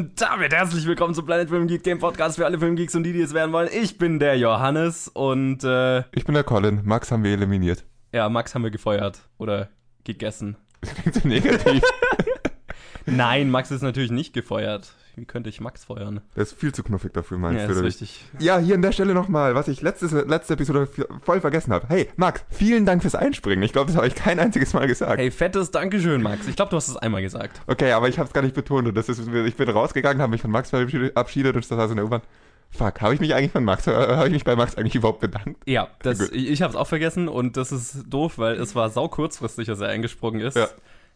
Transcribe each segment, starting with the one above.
Und damit herzlich willkommen zum Planet Film Geek, dem Podcast für alle Filmgeeks und die, die es werden wollen. Ich bin der Johannes und äh, ich bin der Colin. Max haben wir eliminiert. ja, Max haben wir gefeuert oder gegessen. Das klingt so negativ. Nein, Max ist natürlich nicht gefeuert. Wie könnte ich Max feuern? Der ist viel zu knuffig dafür, meinst Ja, du? ist richtig. Ja, hier an der Stelle nochmal, was ich letztes, letzte Episode voll vergessen habe. Hey, Max, vielen Dank fürs Einspringen. Ich glaube, das habe ich kein einziges Mal gesagt. Hey, fettes Dankeschön, Max. Ich glaube, du hast es einmal gesagt. Okay, aber ich habe es gar nicht betont. Und das ist, ich bin rausgegangen, habe mich von Max verabschiedet und das war so in der U-Bahn. Fuck, habe ich mich eigentlich von Max, habe ich mich bei Max eigentlich überhaupt bedankt? Ja, das, ich, ich habe es auch vergessen und das ist doof, weil es war sau kurzfristig, dass er eingesprungen ist. Ja.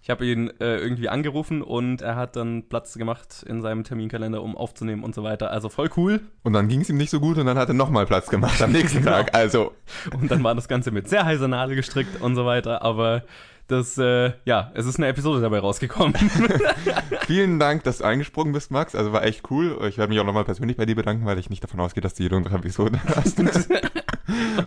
Ich habe ihn äh, irgendwie angerufen und er hat dann Platz gemacht in seinem Terminkalender, um aufzunehmen und so weiter. Also voll cool. Und dann ging es ihm nicht so gut und dann hat er nochmal Platz gemacht am nächsten Genau. Tag. Also, Und dann war das Ganze mit sehr heißer Nadel gestrickt und so weiter. Aber das, äh, ja, es ist eine Episode dabei rausgekommen. vielen Dank, dass du eingesprungen bist, Max. Also war echt cool. Ich werde mich auch nochmal persönlich bei dir bedanken, weil ich nicht davon ausgehe, dass du jede unserer Episoden hast.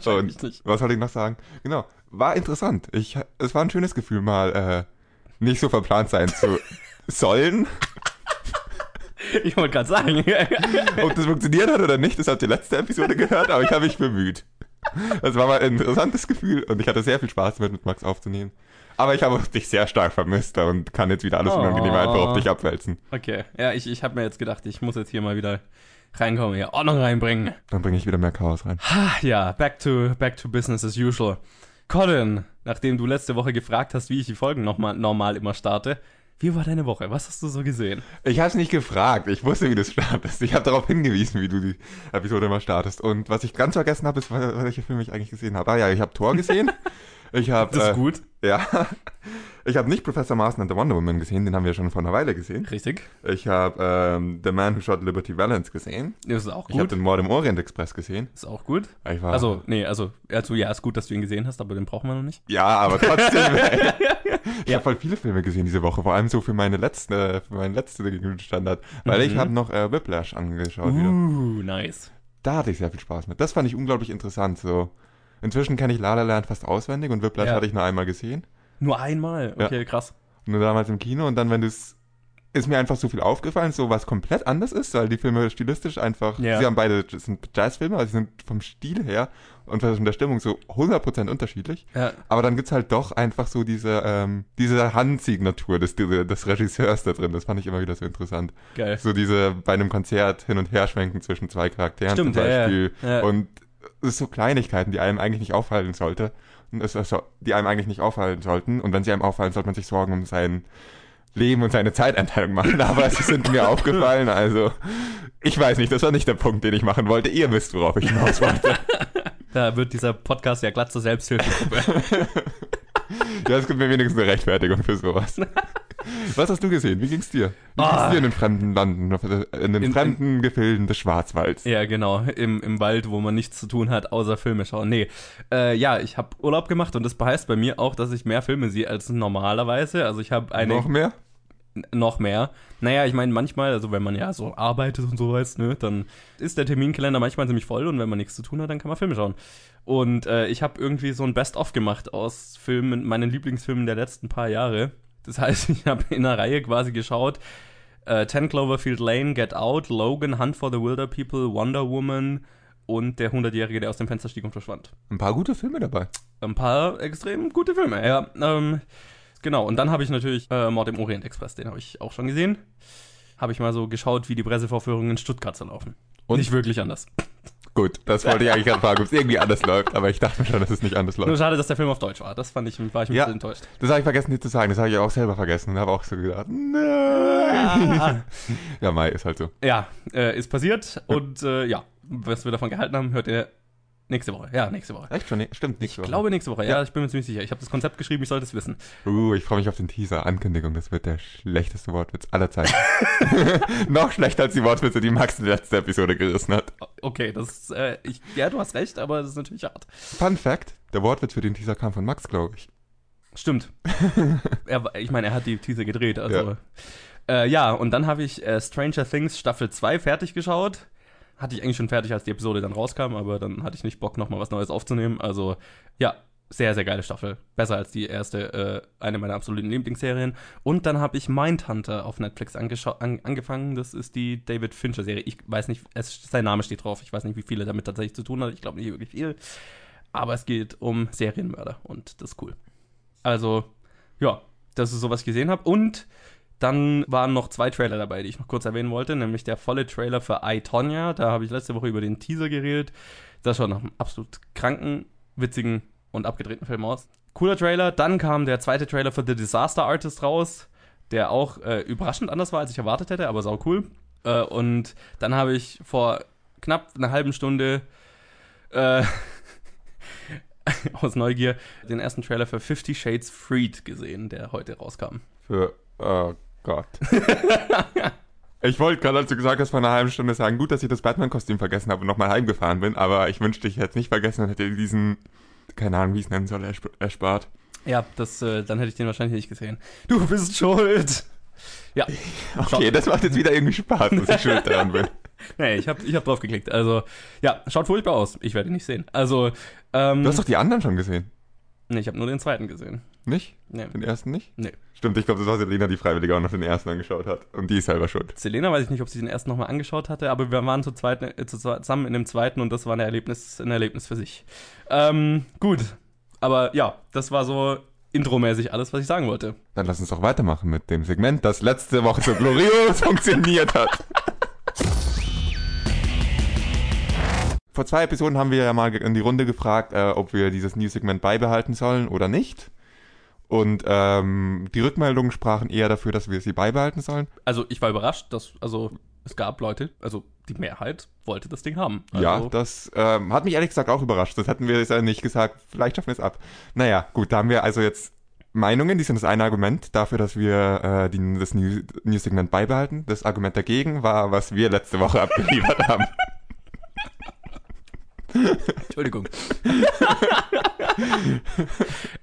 Und was soll ich noch sagen? Genau, war interessant. Ich, es war ein schönes Gefühl, mal äh, nicht so verplant sein zu sollen. Ich wollte gerade sagen. Ob das funktioniert hat oder nicht, das habt ihr letzte Episode gehört, aber ich habe mich bemüht. Es war mal ein interessantes Gefühl und ich hatte sehr viel Spaß damit, mit Max aufzunehmen. Aber ich habe dich sehr stark vermisst und kann jetzt wieder alles Oh. unangenehm einfach auf dich abwälzen. okay, ja, ich, ich habe mir jetzt gedacht, ich muss jetzt hier mal wieder reinkommen, hier Ordnung reinbringen. Dann bringe ich wieder mehr Chaos rein. Ah, ja, back to, back to business as usual. Colin, nachdem du letzte Woche gefragt hast, wie ich die Folgen nochmal normal immer starte, wie war deine Woche? Was hast du so gesehen? Ich habe es nicht gefragt. Ich wusste, wie du startest. Ich habe darauf hingewiesen, wie du die Episode immer startest. Und was ich ganz vergessen habe, ist, wel- welche Filme ich eigentlich gesehen habe. Ah ja, ich habe Thor gesehen. Ich habe Das ist äh, gut. Ja. Ich habe nicht Professor Marston and the Wonder Woman gesehen, den haben wir schon vor einer Weile gesehen. Richtig. Ich habe ähm, The Man Who Shot Liberty Valance gesehen. Das ist auch Ich habe gut. den Mord im Orient Express gesehen. Ist auch gut. Ich war, Also, nee, also, also, ja, ist gut, dass du ihn gesehen hast, aber den brauchen wir noch nicht. ja, aber trotzdem. ich Ja. habe voll viele Filme gesehen diese Woche, vor allem so für meine letzte, für meinen letzten Standard, weil ich Mhm. habe noch äh, Whiplash angeschaut wieder. Uh, nice. Da hatte ich sehr viel Spaß mit. Das fand ich unglaublich interessant. So inzwischen kenne ich La La Land fast auswendig und Whiplash Ja. hatte ich nur einmal gesehen. Nur einmal. Okay, krass. Nur damals im Kino und dann, wenn du es. Ist mir einfach so viel aufgefallen, so was komplett anders ist, weil die Filme stilistisch einfach. Ja. Sie haben beide sind Jazzfilme, also sie sind vom Stil her und von der Stimmung so 100% unterschiedlich. Ja, Aber dann gibt's halt doch einfach so diese, ähm, diese Handsignatur des, des Regisseurs da drin. Das fand ich immer wieder so interessant. geil. So diese bei einem Konzert hin und her schwenken zwischen zwei Charakteren Stimmt, zum ja, ja. Beispiel. Ja. Und es so Kleinigkeiten, die einem eigentlich nicht auffallen sollte. Und es ist so, die einem eigentlich nicht auffallen sollten. Und wenn sie einem auffallen, sollte man sich Sorgen um sein Leben und seine Zeiteinteilung machen. Aber sie sind mir aufgefallen. Also, ich weiß nicht, das war nicht der Punkt, den ich machen wollte. Ihr wisst, worauf ich hinaus wollte. Da wird dieser Podcast ja glatt zur Selbsthilfegruppe. ja, es gibt mir wenigstens eine Rechtfertigung für sowas. Was hast du gesehen? Wie ging's dir? Wie Ah. ging's dir in den fremden Landen, in den In- fremden Gefilden des Schwarzwalds? ja, genau. Im, Im Wald, wo man nichts zu tun hat, außer Filme schauen. Nee. Äh, ja, ich habe Urlaub gemacht und das heißt bei mir auch, dass ich mehr Filme sehe als normalerweise. Also ich habe eine. Noch mehr? Noch mehr. Naja, ich meine, manchmal, also wenn man ja so arbeitet und sowas, ne, dann ist der Terminkalender manchmal ziemlich voll und wenn man nichts zu tun hat, dann kann man Filme schauen. Und äh, ich habe irgendwie so ein Best-of gemacht aus Filmen, meinen Lieblingsfilmen der letzten paar Jahre. Das heißt, ich habe in einer Reihe quasi geschaut, äh, 10 Cloverfield Lane, Get Out, Logan, Hunt for the Wilder People, Wonder Woman und der 100-Jährige, der aus dem Fenster stieg und verschwand Ein paar gute Filme dabei. ein paar extrem gute Filme, ja. Ähm, genau, und dann habe ich natürlich äh, Mord im Orient Express, den habe ich auch schon gesehen. Habe ich mal so geschaut, wie die Pressevorführungen in Stuttgart so laufen. Und? Nicht wirklich anders. Gut, das wollte ich eigentlich gerade fragen, ob es irgendwie anders läuft, aber ich dachte mir schon, dass es nicht anders Nur läuft. schade, dass der Film auf Deutsch war. Das fand ich, war ich ein Ja. bisschen enttäuscht. Das habe ich vergessen dir zu sagen, das habe ich auch selber vergessen und habe auch so gedacht, nein. Ja, Mai ist halt so. ja, äh, ist passiert und äh, ja, was wir davon gehalten haben, hört ihr nächste Woche. Ja, nächste Woche. Echt schon? Stimmt, nicht Ich glaube nächste Woche, ja, Ja. ich bin mir ziemlich sicher. Ich habe das Konzept geschrieben, ich sollte es wissen. Uh, ich freue mich auf den Teaser. Ankündigung, das wird der schlechteste Wortwitz aller Zeiten. Noch schlechter als die Wortwitze, die Max in der letzten Episode gerissen hat. Okay, das äh, ich, ja, du hast recht, aber das ist natürlich hart. Fun Fact, der Wortwitz für den Teaser kam von Max, glaube ich. Stimmt. er, ich meine, er hat die Teaser gedreht, also. Ja, äh, ja und dann habe ich äh, Stranger Things Staffel 2 fertig geschaut. Hatte ich eigentlich schon fertig, als die Episode dann rauskam, aber dann hatte ich nicht Bock, nochmal was Neues aufzunehmen. Also, ja, sehr, sehr geile Staffel. Besser als die erste, äh, eine meiner absoluten Lieblingsserien. Und dann habe ich Mindhunter auf Netflix an angefangen. Das ist die David Fincher-Serie. Ich weiß nicht, es, sein Name steht drauf. Ich weiß nicht, wie viele damit tatsächlich zu tun hat. Ich glaube nicht wirklich viel. Aber es geht um Serienmörder und das ist cool. Also, ja, das ist so, was ich gesehen habe. Und dann waren noch zwei Trailer dabei, die ich noch kurz erwähnen wollte, nämlich der volle Trailer für I, Tonya. Da habe ich letzte Woche über den Teaser geredet. Das schaut nach einem absolut kranken, witzigen und abgedrehten Film aus. Cooler Trailer. Dann kam der zweite Trailer für The Disaster Artist raus, der auch äh, überraschend anders war, als ich erwartet hätte, aber sau cool. Äh, und dann habe ich vor knapp einer halben Stunde äh, aus Neugier den ersten Trailer für Fifty Shades Freed gesehen, der heute rauskam. Für, oh Gott. ich wollte gerade, als du gesagt hast, vor einer halben Stunde sagen, gut, dass ich das Batman-Kostüm vergessen habe und nochmal heimgefahren bin, aber ich wünschte, ich hätte es nicht vergessen und hätte diesen, keine Ahnung, wie ich es nennen soll, erspart. Ja, das, äh, dann hätte ich den wahrscheinlich nicht gesehen. Du bist schuld! Ja. Okay, das macht jetzt wieder irgendwie Spaß, dass ich schuld daran bin. Nee, ich habe ich hab drauf geklickt. Also, ja, schaut furchtbar aus. Ich werde ihn nicht sehen. Also, ähm, Du hast doch die anderen schon gesehen. Nee, ich habe nur den zweiten gesehen. Nicht? Nee. Den ersten nicht? Nee. Stimmt, ich glaube, das war Selena, die freiwillig auch noch den ersten angeschaut hat. Und die ist selber schuld. Selena weiß ich nicht, ob sie den ersten nochmal angeschaut hatte, aber wir waren zu zweit, äh, zusammen in dem zweiten und das war ein Erlebnis, ein Erlebnis für sich. Ähm, gut. Aber ja, das war so intromäßig alles, was ich sagen wollte. Dann lass uns doch weitermachen mit dem Segment, das letzte Woche so glorios funktioniert hat. Vor zwei Episoden haben wir ja mal in die Runde gefragt, äh, ob wir dieses News-Segment beibehalten sollen oder nicht. Und ähm, die Rückmeldungen sprachen eher dafür, dass wir sie beibehalten sollen. Also ich war überrascht, dass also es gab Leute, also die Mehrheit wollte das Ding haben. Also ja, das ähm, hat mich ehrlich gesagt auch überrascht. Das hätten wir jetzt ja nicht gesagt. Vielleicht schaffen wir es ab. Naja, gut, da haben wir also jetzt Meinungen, die sind das eine Argument dafür, dass wir äh, die, das News-Segment beibehalten. Das Argument dagegen war, was wir letzte Woche abgeliefert haben. Entschuldigung.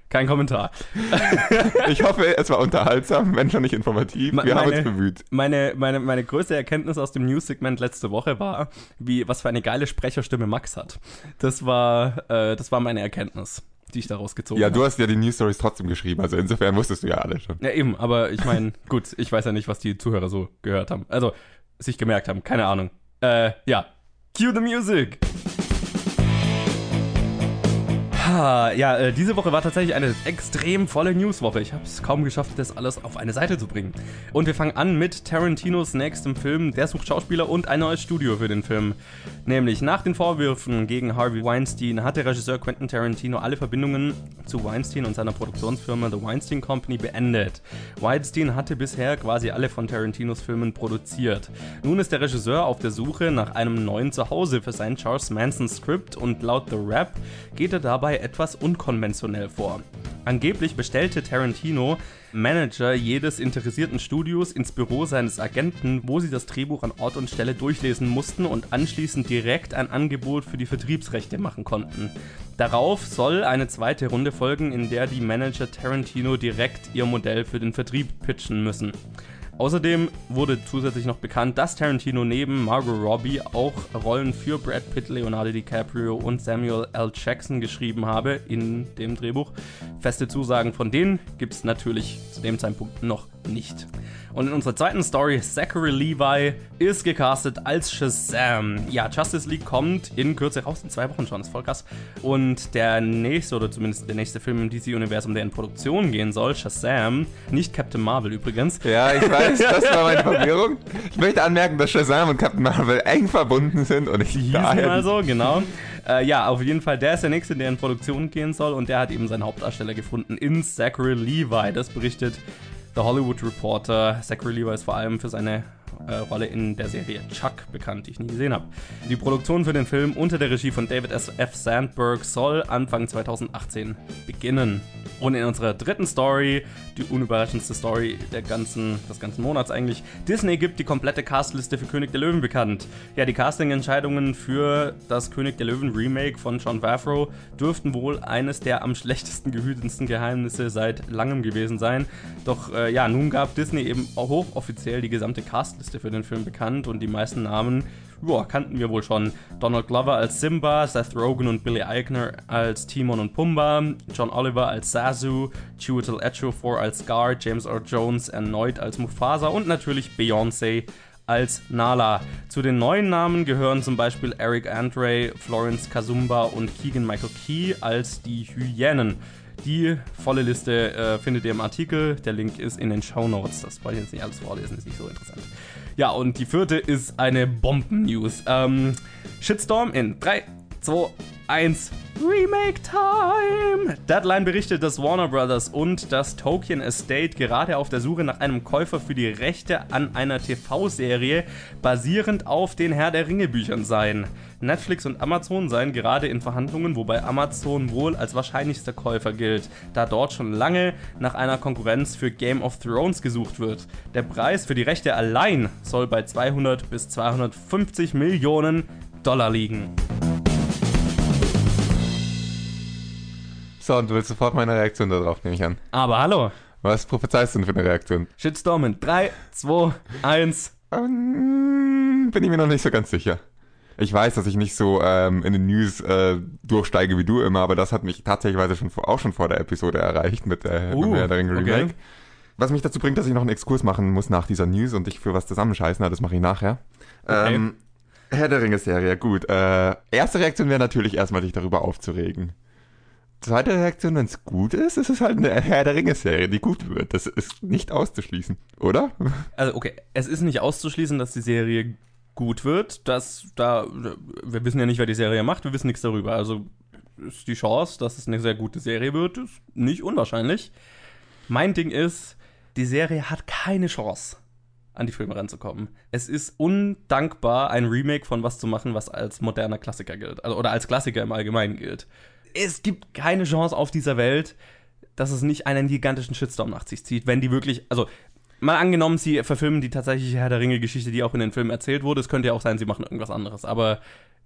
Kein Kommentar. ich hoffe, es war unterhaltsam, wenn schon nicht informativ. Wir meine, haben uns bemüht. Meine, meine, meine größte Erkenntnis aus dem News-Segment letzte Woche war, wie, was für eine geile Sprecherstimme Max hat. Das war, äh, das war meine Erkenntnis die ich daraus gezogen habe. Ja, du hast ja die News Stories trotzdem geschrieben, also insofern wusstest du ja alle schon. Ja, eben, aber ich meine, gut, ich weiß ja nicht, was die Zuhörer so gehört haben. Also, sich gemerkt haben, keine Ahnung. Äh, ja. Cue the music! Ja, äh, diese Woche war tatsächlich eine extrem volle Newswoche. Ich habe es kaum geschafft, das alles auf eine Seite zu bringen. Und wir fangen an mit Tarantinos nächstem Film. Der sucht Schauspieler und ein neues Studio für den Film. Nämlich nach den Vorwürfen gegen Harvey Weinstein hat der Regisseur Quentin Tarantino alle Verbindungen zu Weinstein und seiner Produktionsfirma The Weinstein Company beendet. Weinstein hatte bisher quasi alle von Tarantinos Filmen produziert. Nun ist der Regisseur auf der Suche nach einem neuen Zuhause für sein Charles Manson Skript und laut The Rap geht er dabei dabei etwas unkonventionell vor. Angeblich bestellte Tarantino Manager jedes interessierten Studios ins Büro seines Agenten, wo sie das Drehbuch an Ort und Stelle durchlesen mussten und anschließend direkt ein Angebot für die Vertriebsrechte machen konnten. Darauf soll eine zweite Runde folgen, in der die Manager Tarantino direkt ihr Modell für den Vertrieb pitchen müssen. Außerdem wurde zusätzlich noch bekannt, dass Tarantino neben Margot Robbie auch Rollen für Brad Pitt, Leonardo DiCaprio und Samuel L. Jackson geschrieben habe in dem Drehbuch. Feste Zusagen von denen gibt es natürlich zu dem Zeitpunkt noch nicht. Und in unserer zweiten Story, Zachary Levi ist gecastet als Shazam. Ja, Justice League kommt in Kürze raus, in zwei Wochen schon, ist voll krass. Und der nächste, oder zumindest der nächste Film im DC-Universum, der in Produktion gehen soll, Shazam, nicht Captain Marvel übrigens. Ja, ich weiß, das war meine Verwirrung. Ich möchte anmerken, dass Shazam und Captain Marvel eng verbunden sind und ich Die hießen mal so, genau. Äh, ja, auf jeden Fall, der ist der nächste, der in Produktion gehen soll und der hat eben seinen Hauptdarsteller gefunden in Zachary Levi. Das berichtet The Hollywood Reporter. Zachary Levi ist vor allem für seine äh, Rolle in der Serie Chuck bekannt, die ich nie gesehen habe. Die Produktion für den Film unter der Regie von David S. F. Sandberg soll Anfang 2018 beginnen. Und in unserer dritten Story, die unüberraschendste Story der ganzen, des ganzen Monats eigentlich, Disney gibt die komplette Castliste für König der Löwen bekannt. Ja, die Casting-Entscheidungen für das König der Löwen Remake von John Favreau dürften wohl eines der am schlechtesten gehütetsten Geheimnisse seit langem gewesen sein. Doch äh, ja, nun gab Disney eben hochoffiziell die gesamte Castliste Geschichte für den Film bekannt und die meisten Namen boah, kannten wir wohl schon. Donald Glover als Simba, Seth Rogen und Billy Eichner als Timon und Pumba, John Oliver als Zazu, Chiwetel Ejiofor als Scar, James Earl Jones erneut als Mufasa und natürlich Beyoncé als Nala. Zu den neuen Namen gehören zum Beispiel Eric Andre, Florence Kazumba und Keegan Michael Key als die Hyänen. Die volle Liste äh, findet ihr im Artikel. Der Link ist in den Show Notes. Das wollte ich jetzt nicht alles vorlesen, ist nicht so interessant. Ja, und die vierte ist eine Bomben-News. Ähm, Shitstorm in 3, 2, 1. Remake Time! Deadline berichtet, dass Warner Brothers und das Tolkien Estate gerade auf der Suche nach einem Käufer für die Rechte an einer TV-Serie basierend auf den Herr der Ringe Büchern seien. Netflix und Amazon seien gerade in Verhandlungen, wobei Amazon wohl als wahrscheinlichster Käufer gilt, da dort schon lange nach einer Konkurrenz für Game of Thrones gesucht wird. Der Preis für die Rechte allein soll bei 200 bis 250 Millionen Dollar liegen. So, und du willst sofort meine Reaktion darauf, nehme ich an. Aber hallo. Was prophezeist du denn für eine Reaktion? Shitstorm in 3, 2, 1. Ähm, bin ich mir noch nicht so ganz sicher. Ich weiß, dass ich nicht so ähm, in den News äh, durchsteige wie du immer, aber das hat mich tatsächlich schon auch schon vor der Episode erreicht mit, äh, Uh, mit der Ringe okay. Remake. Was mich dazu bringt, dass ich noch einen Exkurs machen muss nach dieser News und dich für was zusammenscheißen, das mache ich nachher. Okay. Ähm, Herr der Ringe-Serie, gut. Äh, erste Reaktion wäre natürlich erstmal, dich darüber aufzuregen. Zweite Reaktion, wenn es gut ist, ist es halt eine Herr der Ringe-Serie, die gut wird. Das ist nicht auszuschließen, oder? Also, okay, es ist nicht auszuschließen, dass die Serie gut wird. Das, da, wir wissen ja nicht, wer die Serie macht, wir wissen nichts darüber. Also ist die Chance, dass es eine sehr gute Serie wird, ist nicht unwahrscheinlich. Mein Ding ist, die Serie hat keine Chance, an die Filme ranzukommen. Es ist undankbar, ein Remake von was zu machen, was als moderner Klassiker gilt. Also, oder als Klassiker im Allgemeinen gilt. Es gibt keine Chance auf dieser Welt, dass es nicht einen gigantischen Shitstorm nach sich zieht, wenn die wirklich, also mal angenommen, sie verfilmen die tatsächliche Herr der Ringe-Geschichte, die auch in den Filmen erzählt wurde. Es könnte ja auch sein, sie machen irgendwas anderes. Aber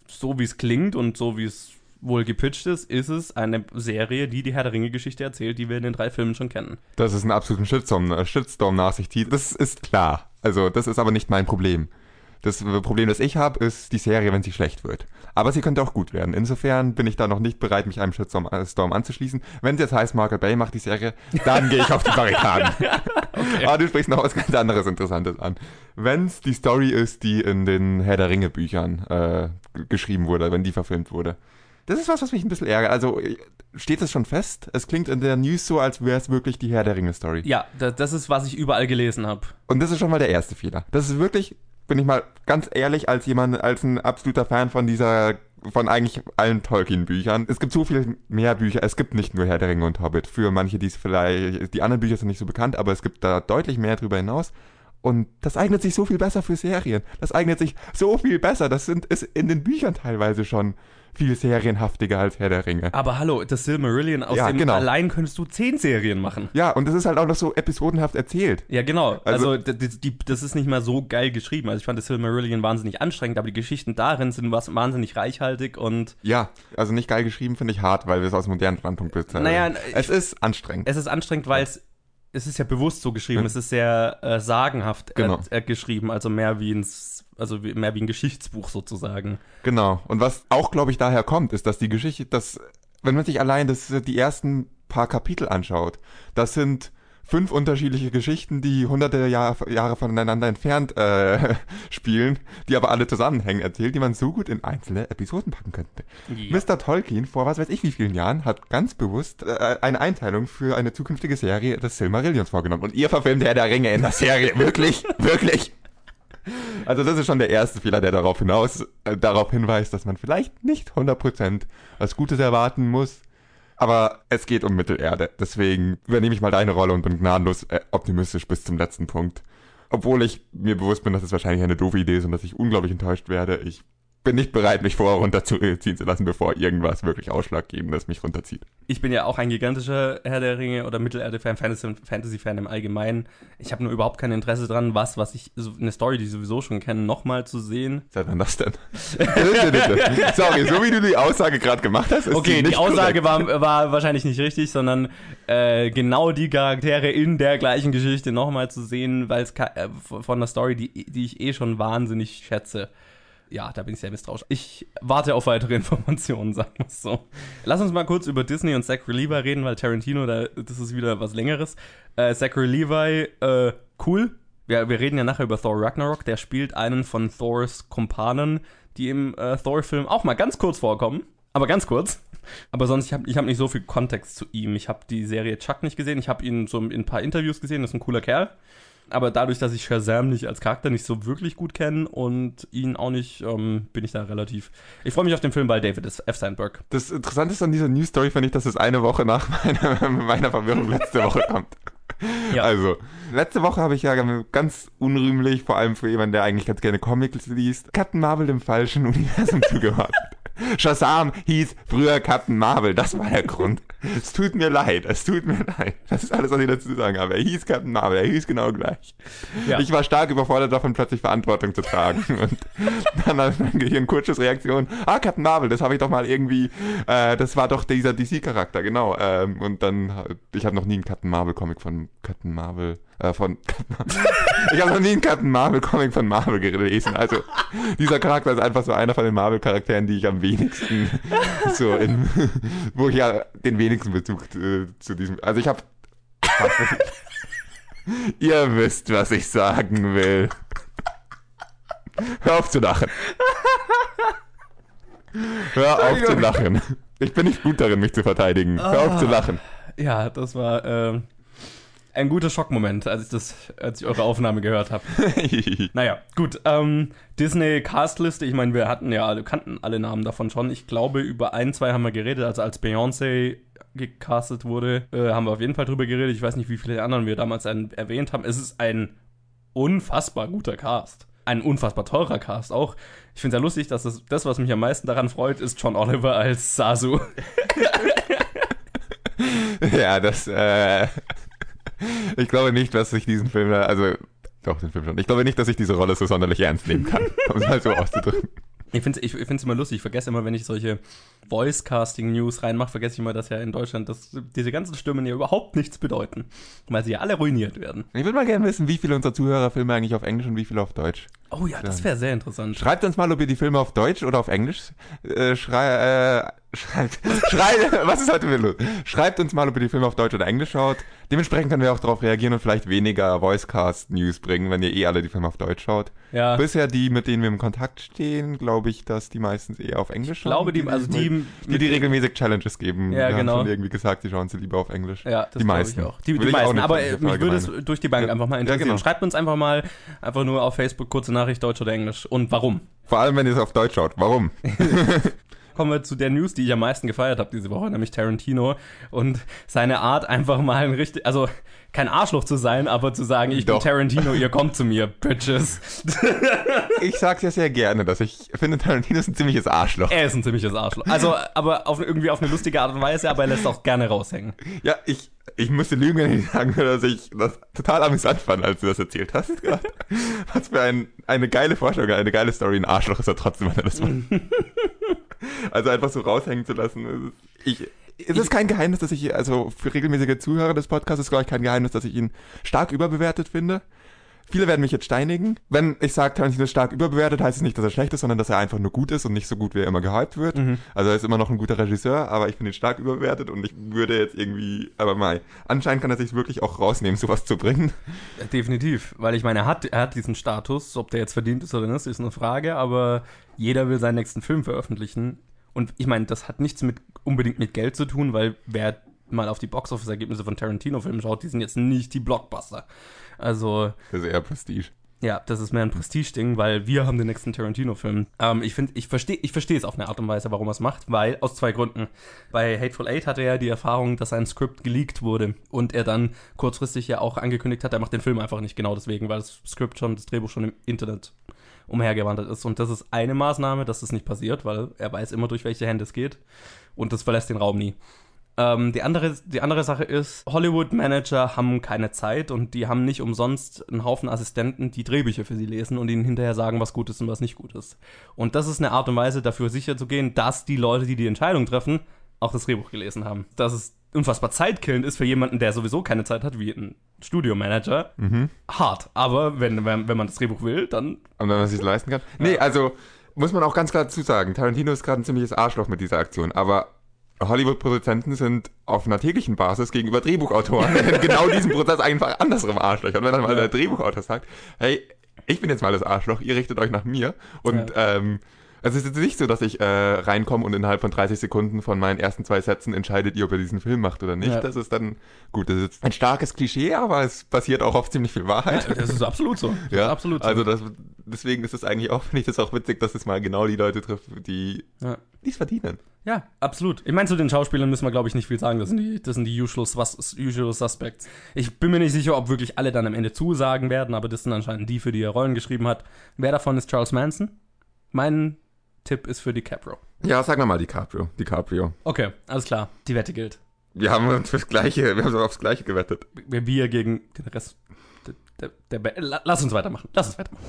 so wie es klingt und so wie es wohl gepitcht ist, ist es eine Serie, die die Herr der Ringe-Geschichte erzählt, die wir in den drei Filmen schon kennen. Dass es einen absoluten Shitstorm, äh, Shitstorm nach sich zieht, das ist klar. Also, das ist aber nicht mein Problem. Das Problem, das ich habe, ist die Serie, wenn sie schlecht wird. Aber sie könnte auch gut werden. Insofern bin ich da noch nicht bereit, mich einem Shitstorm äh, anzuschließen. Wenn es jetzt heißt, Michael Bay macht die Serie, dann gehe ich auf die Barrikaden. Aber du sprichst noch was ganz anderes Interessantes an. Wenn es die Story ist, die in den Herr der Ringe Büchern äh, geschrieben wurde, wenn die verfilmt wurde. Das ist was, was mich ein bisschen ärgert. Also äh, steht es schon fest? Es klingt in der News so, als wäre es wirklich die Herr der Ringe Story. Ja, das, das ist, was ich überall gelesen habe. Und das ist schon mal der erste Fehler. Das ist wirklich, bin ich mal ganz ehrlich, als jemand, als ein absoluter Fan von dieser, von eigentlich allen Tolkien-Büchern. Es gibt so viel mehr Bücher. Es gibt nicht nur Herr der Ringe und Hobbit. Für manche, die es vielleicht, die anderen Bücher sind nicht so bekannt, aber es gibt da deutlich mehr drüber hinaus. Und das eignet sich so viel besser für Serien. Das eignet sich so viel besser. Das sind, ist in den Büchern teilweise schon viel serienhaftiger als Herr der Ringe. Aber hallo, das Silmarillion, aus Ja, dem genau. allein könntest du zehn Serien machen. Ja, und das ist halt auch noch so episodenhaft erzählt. Ja, genau. Also, Also- d- d- die, das ist nicht mal so geil geschrieben. Also ich fand das Silmarillion wahnsinnig anstrengend, aber die Geschichten darin sind was wahnsinnig reichhaltig und Ja, also nicht geil geschrieben finde ich hart, weil wir es aus modernen Standpunkt bezahlen. Naja, es ist anstrengend. es ist anstrengend, weil es es ist ja bewusst so geschrieben, Ja. es ist sehr äh, sagenhaft äh, Genau. äh, geschrieben, also mehr wie ein also wie, mehr wie ein Geschichtsbuch sozusagen. Genau. Und was auch, glaube ich, daher kommt, ist, dass die Geschichte, dass, wenn man sich allein das, die ersten paar Kapitel anschaut, das sind fünf unterschiedliche Geschichten, die hunderte Jahr, Jahre voneinander entfernt äh, spielen, die aber alle zusammenhängen erzählt, die man so gut in einzelne Episoden packen könnte. Ja. Mr. Tolkien vor was weiß ich wie vielen Jahren hat ganz bewusst äh, eine Einteilung für eine zukünftige Serie des Silmarillions vorgenommen. Und ihr verfilmt Herr der Ringe in der Serie. Wirklich? Wirklich? Also das ist schon der erste Fehler, der darauf hinaus, äh, darauf hinweist, dass man vielleicht nicht 100% was Gutes erwarten muss. Aber es geht um Mittelerde. Deswegen übernehme ich mal deine Rolle und bin gnadenlos äh, optimistisch bis zum letzten Punkt. Obwohl ich mir bewusst bin, dass es wahrscheinlich eine doofe Idee ist und dass ich unglaublich enttäuscht werde. Ich bin nicht bereit, mich vorher runterziehen zu lassen, bevor irgendwas wirklich Ausschlaggebendes mich runterzieht. Ich bin ja auch ein gigantischer Herr der Ringe oder Mittelerde-Fan, Fantasy-Fan im Allgemeinen. Ich habe nur überhaupt kein Interesse dran, was, was ich, so eine Story, die ich sowieso schon kenne, nochmal zu sehen. Seit wann das denn? Sorry, so wie du die Aussage gerade gemacht hast, ist Okay, die, die Aussage war, war wahrscheinlich nicht richtig, sondern äh, genau die Charaktere in der gleichen Geschichte nochmal zu sehen, weil es äh, von der Story, die, die ich eh schon wahnsinnig schätze ja, da bin ich sehr misstrauisch. Ich warte auf weitere Informationen, sagen wir so. Lass uns mal kurz über Disney und Zachary Levi reden, weil Tarantino, da, das ist wieder was Längeres. Äh, Zachary Levi, äh, cool. Wir, wir reden ja nachher über Thor Ragnarok. Der spielt einen von Thors Kumpanen, die im äh, Thor-Film auch mal ganz kurz vorkommen. Aber ganz kurz. Aber sonst, ich habe ich hab nicht so viel Kontext zu ihm. Ich habe die Serie Chuck nicht gesehen. Ich habe ihn so in ein paar Interviews gesehen. Das ist ein cooler Kerl aber dadurch, dass ich Shazam nicht als Charakter nicht so wirklich gut kenne und ihn auch nicht, ähm, bin ich da relativ. Ich freue mich auf den Film bei David F. Sandberg. Das Interessante an dieser News Story fand ich, dass es eine Woche nach meiner, meiner Verwirrung letzte Woche kommt. Ja. Also, letzte Woche habe ich ja ganz unrühmlich, vor allem für jemanden, der eigentlich ganz gerne Comics liest, Captain Marvel im falschen Universum zugehört. Shazam hieß früher Captain Marvel, das war der Grund. Es tut mir leid, es tut mir leid. Das ist alles, was ich dazu sagen habe. Er hieß Captain Marvel, er hieß genau gleich. Ja. Ich war stark überfordert davon, plötzlich Verantwortung zu tragen. Und dann hat mein Gehirn kurzes Reaktion, ah, Captain Marvel, das habe ich doch mal irgendwie, äh, das war doch dieser DC-Charakter, genau. Ähm, und dann, ich habe noch nie einen Captain Marvel-Comic von Captain Marvel äh, von Ich habe noch nie einen Captain Marvel Comic von Marvel gelesen. Also dieser Charakter ist einfach so einer von den Marvel Charakteren, die ich am wenigsten so in, wo ich ja den wenigsten Bezug äh, zu diesem. Also ich habe. Ihr wisst, was ich sagen will. Hör auf zu lachen. Hör auf zu lachen. Ich bin nicht gut darin, mich zu verteidigen. Hör auf zu ah. lachen. Ja, das war. Ähm ein guter Schockmoment, als ich das, als ich eure Aufnahme gehört habe. naja, gut. Ähm, Disney Castliste, ich meine, wir hatten ja alle, kannten alle Namen davon schon. Ich glaube, über ein, zwei haben wir geredet. Also als Beyoncé gecastet wurde, äh, haben wir auf jeden Fall drüber geredet. Ich weiß nicht, wie viele anderen wir damals erwähnt haben. Es ist ein unfassbar guter Cast. Ein unfassbar teurer Cast auch. Ich finde es ja lustig, dass das, das, was mich am meisten daran freut, ist John Oliver als Sasu. ja, das, äh, ich glaube nicht, dass ich diesen Film, also doch, den Film schon. Ich glaube nicht, dass ich diese Rolle so sonderlich ernst nehmen kann, um es mal so auszudrücken. Ich finde es ich, ich immer lustig. Ich vergesse immer, wenn ich solche Voice-Casting-News reinmache, vergesse ich immer, dass ja in Deutschland dass diese ganzen Stimmen ja überhaupt nichts bedeuten. Weil sie ja alle ruiniert werden. Ich würde mal gerne wissen, wie viele unserer Zuhörer Filme eigentlich auf Englisch und wie viele auf Deutsch. Oh ja, das wäre sehr interessant. Schreibt uns mal, ob ihr die Filme auf Deutsch oder auf Englisch äh, schrei äh, Schreibt, schreibt, was ist heute wieder los? Schreibt uns mal, ob ihr die Filme auf Deutsch oder Englisch schaut. Dementsprechend können wir auch darauf reagieren und vielleicht weniger Voicecast-News bringen, wenn ihr eh alle die Filme auf Deutsch schaut. Ja. Bisher die, mit denen wir im Kontakt stehen, glaube ich, dass die meistens eher auf Englisch schauen. Ich glaube, die, also die, die, die regelmäßig Challenges geben. Ja, wir genau. haben schon irgendwie gesagt, die schauen sie lieber auf Englisch. Ja, das die meisten. Ich auch. Die, die meisten, aber äh, mich würde es durch die Bank ja. einfach mal interessieren. Ja, genau. Schreibt uns einfach mal, einfach nur auf Facebook kurze Nachricht, Deutsch oder Englisch. Und warum? Vor allem, wenn ihr es auf Deutsch schaut. Warum? kommen wir zu der News, die ich am meisten gefeiert habe diese Woche, nämlich Tarantino und seine Art einfach mal ein richtig, also kein Arschloch zu sein, aber zu sagen, ich Doch. bin Tarantino, ihr kommt zu mir, Bitches. ich sag's ja sehr gerne, dass ich finde, Tarantino ist ein ziemliches Arschloch. Er ist ein ziemliches Arschloch. Also, aber auf, irgendwie auf eine lustige Art und Weise, aber er lässt auch gerne raushängen. Ja, ich, ich müsste lügen, wenn ich sagen würde, dass ich das total amüsant fand, als du das erzählt hast. Was für ein, eine geile Vorstellung, eine geile Story. Ein Arschloch ist er trotzdem, wenn er das macht. Also einfach so raushängen zu lassen. Ich, es ist kein Geheimnis, dass ich, also für regelmäßige Zuhörer des Podcasts ist, glaube ich, kein Geheimnis, dass ich ihn stark überbewertet finde. Viele werden mich jetzt steinigen. Wenn ich sage, Tarantino ist stark überbewertet, heißt es nicht, dass er schlecht ist, sondern dass er einfach nur gut ist und nicht so gut, wie er immer gehypt wird. Mhm. Also er ist immer noch ein guter Regisseur, aber ich finde ihn stark überbewertet und ich würde jetzt irgendwie, aber mal, anscheinend kann er sich wirklich auch rausnehmen, sowas zu bringen. Definitiv, weil ich meine, er hat, er hat diesen Status, ob der jetzt verdient ist oder nicht, ist eine Frage, aber jeder will seinen nächsten Film veröffentlichen. Und ich meine, das hat nichts mit unbedingt mit Geld zu tun, weil wer mal auf die Boxoffice-Ergebnisse von Tarantino-Filmen schaut, die sind jetzt nicht die Blockbuster. Also. Das ist eher Prestige. Ja, das ist mehr ein Prestige-Ding, weil wir haben den nächsten Tarantino-Film. Ähm, ich finde, ich verstehe ich verstehe es auf eine Art und Weise, warum er es macht, weil aus zwei Gründen. Bei Hateful Eight hatte er die Erfahrung, dass ein Skript geleakt wurde und er dann kurzfristig ja auch angekündigt hat, er macht den Film einfach nicht genau deswegen, weil das Skript schon, das Drehbuch schon im Internet umhergewandert ist. Und das ist eine Maßnahme, dass das nicht passiert, weil er weiß immer, durch welche Hände es geht. Und das verlässt den Raum nie. Ähm, die, andere, die andere Sache ist, Hollywood-Manager haben keine Zeit und die haben nicht umsonst einen Haufen Assistenten, die Drehbücher für sie lesen und ihnen hinterher sagen, was gut ist und was nicht gut ist. Und das ist eine Art und Weise, dafür sicher zu gehen, dass die Leute, die die Entscheidung treffen, auch das Drehbuch gelesen haben. Das ist unfassbar zeitkillend ist für jemanden, der sowieso keine Zeit hat, wie ein Studiomanager, Mhm. hart. Aber wenn, wenn, wenn man das Drehbuch will, dann. Und wenn man es sich leisten kann. Nee, also muss man auch ganz klar dazu sagen, Tarantino ist gerade ein ziemliches Arschloch mit dieser Aktion, aber Hollywood-Produzenten sind auf einer täglichen Basis gegenüber Drehbuchautoren in genau diesem Prozess einfach andersrum Arschloch. Und wenn dann mal Ja. der Drehbuchautor sagt, hey, ich bin jetzt mal das Arschloch, ihr richtet euch nach mir. Und ähm, also es ist jetzt nicht so, dass ich äh, reinkomme und innerhalb von 30 Sekunden von meinen ersten zwei Sätzen entscheidet ihr, ob ihr diesen Film macht oder nicht. Ja. Das ist dann, gut, das ist jetzt ein starkes Klischee, aber es basiert auch auf ziemlich viel Wahrheit. Das ist absolut so. Das Ja, ist absolut so. also das, deswegen ist es eigentlich auch, finde ich das auch witzig, dass es mal genau die Leute trifft, die Ja. es verdienen. Ja, absolut. Ich meine, zu den Schauspielern müssen wir, glaube ich, nicht viel sagen. Das sind die, das sind die usual, sus usual Suspects. Ich bin mir nicht sicher, ob wirklich alle dann am Ende zusagen werden, aber das sind anscheinend die, für die er Rollen geschrieben hat. Wer davon ist Charles Manson? Mein Tipp ist für DiCaprio. Ja, sagen wir mal DiCaprio. DiCaprio. Okay, alles klar. Die Wette gilt. Wir haben uns fürs Gleiche, wir haben aufs Gleiche gewettet. Wir, gegen den Rest. Der, der, der, la- lass uns weitermachen. Lass uns weitermachen.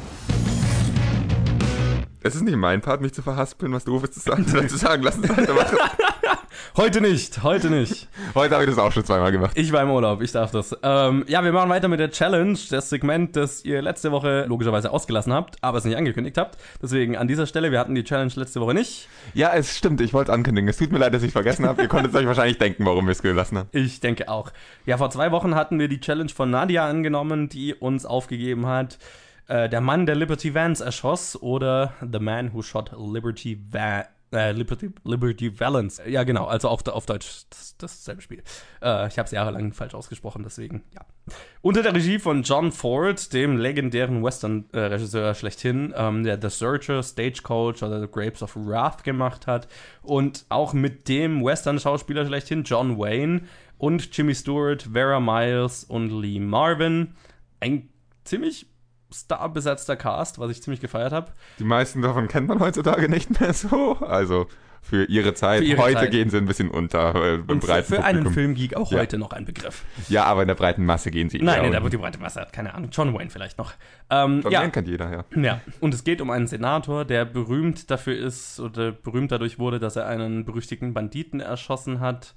Es ist nicht mein Part, mich zu verhaspeln, was Doofes zu sagen, sondern zu sagen, lass uns weitermachen. Heute nicht, heute nicht. Heute habe ich das auch schon zweimal gemacht. Ich war im Urlaub, ich darf das. Ähm, ja, wir machen weiter mit der Challenge, das Segment, das ihr letzte Woche logischerweise ausgelassen habt, aber es nicht angekündigt habt. Deswegen an dieser Stelle, wir hatten die Challenge letzte Woche nicht. Ja, es stimmt, ich wollte es ankündigen. Es tut mir leid, dass ich vergessen habe. Ihr konntet euch wahrscheinlich denken, warum wir es gelassen haben. Ich denke auch. Ja, vor zwei Wochen hatten wir die Challenge von Nadia angenommen, die uns aufgegeben hat. Äh, der Mann, der Liberty Vance erschoss oder The Man Who Shot Liberty Va äh, Liberty, Liberty Valance. Ja, genau, also auf, auf Deutsch das, dasselbe Spiel. Äh, ich habe es jahrelang falsch ausgesprochen, deswegen, ja. Unter der Regie von John Ford, dem legendären Western-Regisseur schlechthin, ähm, der The Searcher, Stagecoach oder The Grapes of Wrath gemacht hat. Und auch mit dem Western-Schauspieler schlechthin, John Wayne und Jimmy Stewart, Vera Miles und Lee Marvin. Ein ziemlich starbesetzter Cast, was ich ziemlich gefeiert habe. Die meisten davon kennt man heutzutage nicht mehr so. Also für ihre Zeit. Für ihre Heute Zeit. gehen sie ein bisschen unter äh, Und für, breiten für einen. Filmgeek auch Ja. heute noch ein Begriff. Ja, aber in der breiten Masse gehen sie Nein, eher nee, da unter. wird die breite Masse hat keine Ahnung. John Wayne vielleicht noch. Ähm, John ja, Wayne kennt jeder, ja. Ja, und es geht um einen Senator, der berühmt dafür ist oder berühmt dadurch wurde, dass er einen berüchtigten Banditen erschossen hat.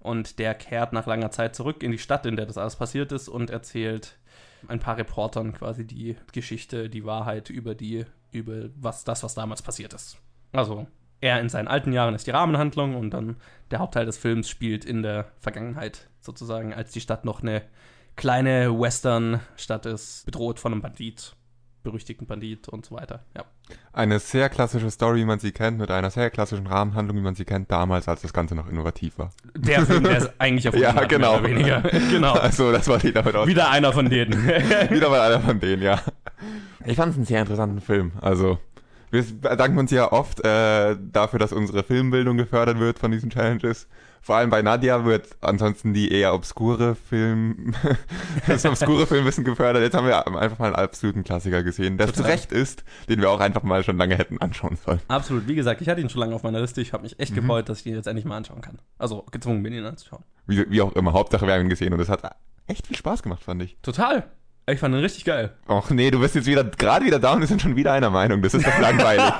Und der kehrt nach langer Zeit zurück in die Stadt, in der das alles passiert ist, und erzählt ein paar Reportern quasi die Geschichte, die Wahrheit über die, über was das, was damals passiert ist. Also, er in seinen alten Jahren ist die Rahmenhandlung und dann der Hauptteil des Films spielt in der Vergangenheit sozusagen, als die Stadt noch eine kleine Western-Stadt ist, bedroht von einem Bandit, berüchtigten Bandit und so weiter. Ja. Eine sehr klassische Story, wie man sie kennt, mit einer sehr klassischen Rahmenhandlung, wie man sie kennt, damals, als das Ganze noch innovativ war. Der Film, der es eigentlich erfunden Ja, hat, genau. weniger. genau. Also, das wollte ich damit aus. Wieder einer von denen. Wieder mal einer von denen, ja. Ich fand es einen sehr interessanten Film. Also, wir bedanken uns ja oft äh, dafür, dass unsere Filmbildung gefördert wird von diesen Challenges. Vor allem bei Nadia wird ansonsten die eher obskure Film, das obskure Filmwissen gefördert. Jetzt haben wir einfach mal einen absoluten Klassiker gesehen, der zu Total. Recht ist, den wir auch einfach mal schon lange hätten anschauen sollen. Absolut. Wie gesagt, ich hatte ihn schon lange auf meiner Liste. Ich habe mich echt Mhm. gefreut, dass ich ihn jetzt endlich mal anschauen kann. Also gezwungen bin, ihn anzuschauen. Wie, wie auch immer, Hauptsache wir haben ihn gesehen und es hat echt viel Spaß gemacht, fand ich. Total. Ich fand ihn richtig geil. Och nee, du bist jetzt wieder gerade wieder da und wir sind schon wieder einer Meinung. Das ist doch langweilig.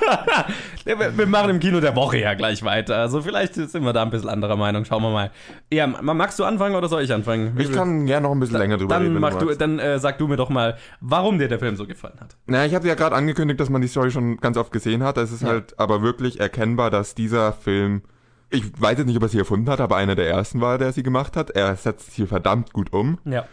Wir, wir machen im Kino der Woche ja gleich weiter. Also vielleicht sind wir da ein bisschen anderer Meinung. Schauen wir mal. Ja, ma- magst du anfangen oder soll ich anfangen? Ich kann gerne noch ein bisschen länger drüber dann reden. mach du, magst. dann äh, sag du mir doch mal, warum dir der Film so gefallen hat. Na, ich hatte ja gerade angekündigt, dass man die Story schon ganz oft gesehen hat. Es ist Ja. halt aber wirklich erkennbar, dass dieser Film, ich weiß jetzt nicht, ob er sie erfunden hat, aber einer der ersten war, der sie gemacht hat. Er setzt hier verdammt gut um Ja.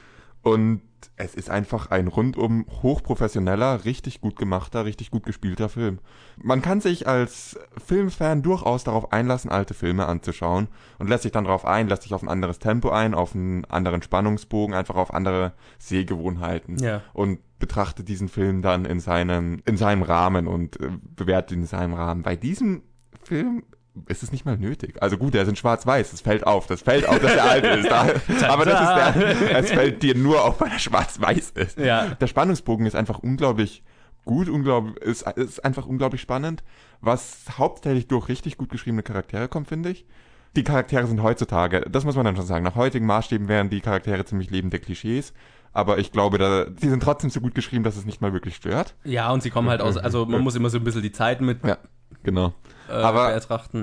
und es ist einfach ein rundum hochprofessioneller, richtig gut gemachter, richtig gut gespielter Film. Man kann sich als Filmfan durchaus darauf einlassen, alte Filme anzuschauen und lässt sich dann darauf ein, lässt sich auf ein anderes Tempo ein, auf einen anderen Spannungsbogen, einfach auf andere Sehgewohnheiten Ja. und betrachtet diesen Film dann in seinem, in seinem Rahmen und äh, bewertet ihn in seinem Rahmen. Bei diesem Film ist es nicht mal nötig. Also gut, der ist in schwarz-weiß, das fällt auf, das fällt auf, dass er alt ist. Da, aber das ist der, es fällt dir nur auf, weil er schwarz-weiß ist. Ja. Der Spannungsbogen ist einfach unglaublich gut, unglaublich, ist, ist einfach unglaublich spannend, was hauptsächlich durch richtig gut geschriebene Charaktere kommt, finde ich. Die Charaktere sind heutzutage, das muss man dann schon sagen, nach heutigen Maßstäben wären die Charaktere ziemlich lebende Klischees, aber ich glaube, da, die sind trotzdem so gut geschrieben, dass es nicht mal wirklich stört. Ja, und sie kommen halt aus, also man muss immer so ein bisschen die Zeit mit Ja, genau. äh, aber-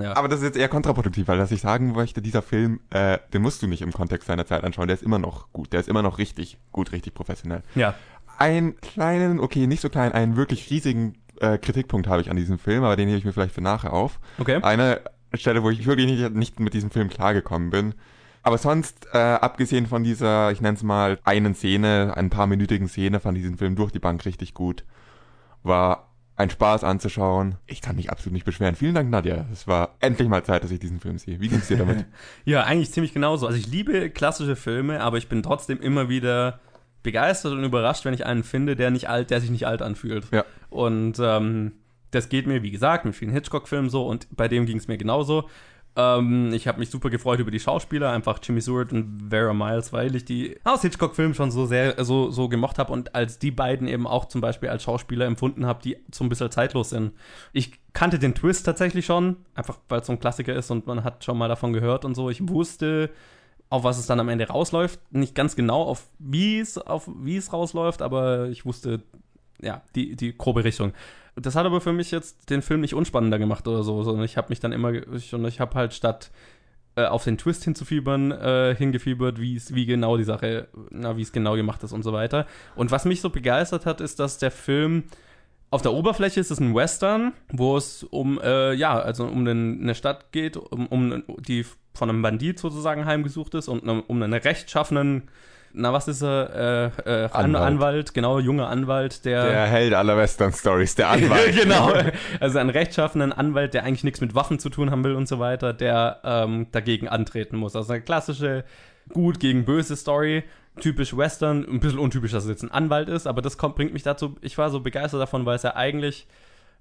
ja. Aber das ist jetzt eher kontraproduktiv, weil was ich sagen möchte, dieser Film, äh, den musst du nicht im Kontext seiner Zeit anschauen. Der ist immer noch gut. Der ist immer noch richtig gut, richtig professionell. ja. Einen kleinen, okay, nicht so klein, einen wirklich riesigen äh, Kritikpunkt habe ich an diesem Film, aber den hebe ich mir vielleicht für nachher auf. Okay. Eine Stelle, wo ich wirklich nicht, nicht mit diesem Film klargekommen bin. Aber sonst, äh, abgesehen von dieser, ich nenne es mal, einen Szene, ein paar minütigen Szene, fand diesen Film durch die Bank richtig gut. War ein Spaß anzuschauen. Ich kann mich absolut nicht beschweren. Vielen Dank, Nadja. Es war endlich mal Zeit, dass ich diesen Film sehe. Wie ging's dir damit? Ja, eigentlich ziemlich genauso. Also ich liebe klassische Filme, aber ich bin trotzdem immer wieder begeistert und überrascht, wenn ich einen finde, der nicht alt, der sich nicht alt anfühlt. Ja. Und ähm, das geht mir, wie gesagt, mit vielen Hitchcock-Filmen so und bei dem ging es mir genauso. Ähm, ich habe mich super gefreut über die Schauspieler, einfach Jimmy Stewart und Vera Miles, weil ich die aus Hitchcock-Filmen schon so sehr so, so gemocht habe und als die beiden eben auch zum Beispiel als Schauspieler empfunden habe, die so ein bisschen zeitlos sind. Ich kannte den Twist tatsächlich schon, einfach weil es so ein Klassiker ist und man hat schon mal davon gehört und so. Ich wusste, auf was es dann am Ende rausläuft. Nicht ganz genau, auf wie es, auf rausläuft, aber ich wusste, ja, die, die grobe Richtung. Das hat aber für mich jetzt den Film nicht unspannender gemacht oder so, sondern ich habe mich dann immer, und ich habe halt statt äh, auf den Twist hinzufiebern, äh, hingefiebert, wie es, genau die Sache, na, wie es genau gemacht ist und so weiter. Und was mich so begeistert hat, ist, dass der Film auf der Oberfläche ist es ein Western, wo es um, äh, ja, also um eine Stadt geht, um, um die von einem Bandit sozusagen heimgesucht ist und um einen rechtschaffenen, na was ist er, äh, äh, An Anwalt. Anwalt, genau, junger Anwalt, Der Held aller Western-Stories, der Anwalt. genau. Also einen rechtschaffenen Anwalt, der eigentlich nichts mit Waffen zu tun haben will und so weiter, der ähm, dagegen antreten muss. Also eine klassische gut gegen böse Story. Typisch Western, ein bisschen untypisch, dass es jetzt ein Anwalt ist, aber das kommt, bringt mich dazu, ich war so begeistert davon, weil es ja eigentlich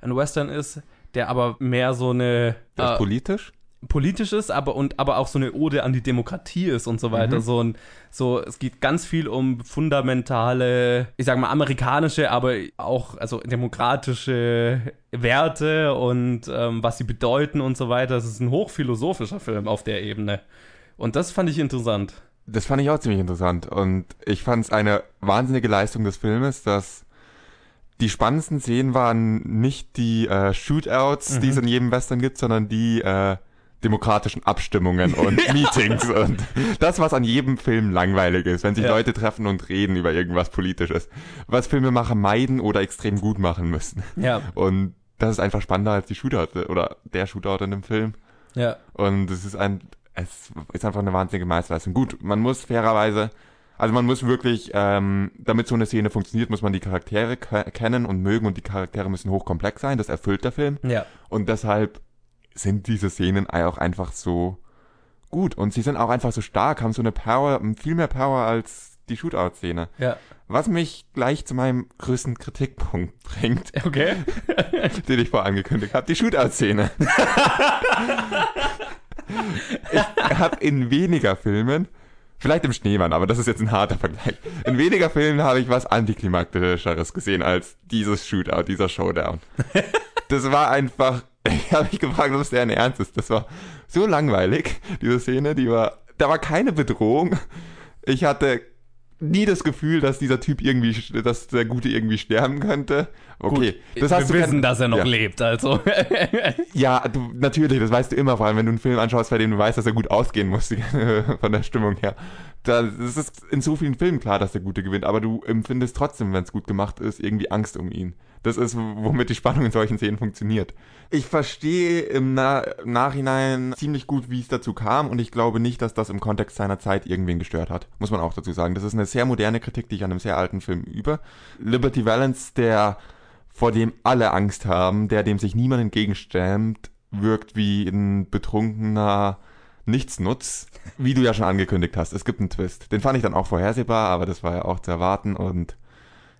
ein Western ist, der aber mehr so eine Der ist äh, politisch? Politisch ist, aber und aber auch so eine Ode an die Demokratie ist und so weiter. Mhm. So ein, so es geht ganz viel um fundamentale, ich sag mal amerikanische, aber auch also demokratische Werte und ähm, was sie bedeuten und so weiter. Es ist ein hochphilosophischer Film auf der Ebene. Und das fand ich interessant. Das fand ich auch ziemlich interessant. Und ich fand es eine wahnsinnige Leistung des Filmes, dass die spannendsten Szenen waren nicht die äh, Shootouts, die es in jedem Western gibt, sondern die äh, demokratischen Abstimmungen und Meetings und das, was an jedem Film langweilig ist, wenn sich Ja. Leute treffen und reden über irgendwas Politisches, was Filmemacher meiden oder extrem gut machen müssen. Ja, Und das ist einfach spannender als die Shootout oder der Shootout in dem Film. ja, Und es ist ein, es ist einfach eine wahnsinnige Meisterleistung. Gut, man muss fairerweise, also man muss wirklich, ähm, damit so eine Szene funktioniert, muss man die Charaktere ke- kennen und mögen und die Charaktere müssen hochkomplex sein. Das erfüllt der Film. ja. Und deshalb sind diese Szenen auch einfach so gut. Und sie sind auch einfach so stark, haben so eine Power, viel mehr Power als die Shootout-Szene. Ja. Was mich gleich zu meinem größten Kritikpunkt bringt, Okay. den ich vorangekündigt habe, die Shootout-Szene. ich habe in weniger Filmen, vielleicht im Schneemann, aber das ist jetzt ein harter Vergleich, in weniger Filmen habe ich was antiklimaktischeres gesehen als dieses Shootout, dieser Showdown. Das war einfach, ich habe mich gefragt, ob es deren Ernst ist. Das war so langweilig, diese Szene, die war, da war keine Bedrohung. Ich hatte nie das Gefühl, dass dieser Typ irgendwie, dass der Gute irgendwie sterben könnte. Okay, das hast Wir du wissen, dass er noch ja. lebt, also. Ja, du, natürlich, das weißt du immer, vor allem wenn du einen Film anschaust, bei dem du weißt, dass er gut ausgehen muss, von der Stimmung her. Da, es ist in so vielen Filmen klar, dass der Gute gewinnt, aber du empfindest trotzdem, wenn es gut gemacht ist, irgendwie Angst um ihn. Das ist, womit die Spannung in solchen Szenen funktioniert. Ich verstehe im Na Nachhinein ziemlich gut, wie es dazu kam und ich glaube nicht, dass das im Kontext seiner Zeit irgendwen gestört hat. Muss man auch dazu sagen. Das ist eine sehr moderne Kritik, die ich an einem sehr alten Film übe. Liberty Valance, der vor dem alle Angst haben, der dem sich niemand entgegenstemmt, wirkt wie ein betrunkener Nichtsnutz, wie du ja schon angekündigt hast. Es gibt einen Twist. Den fand ich dann auch vorhersehbar, aber das war ja auch zu erwarten und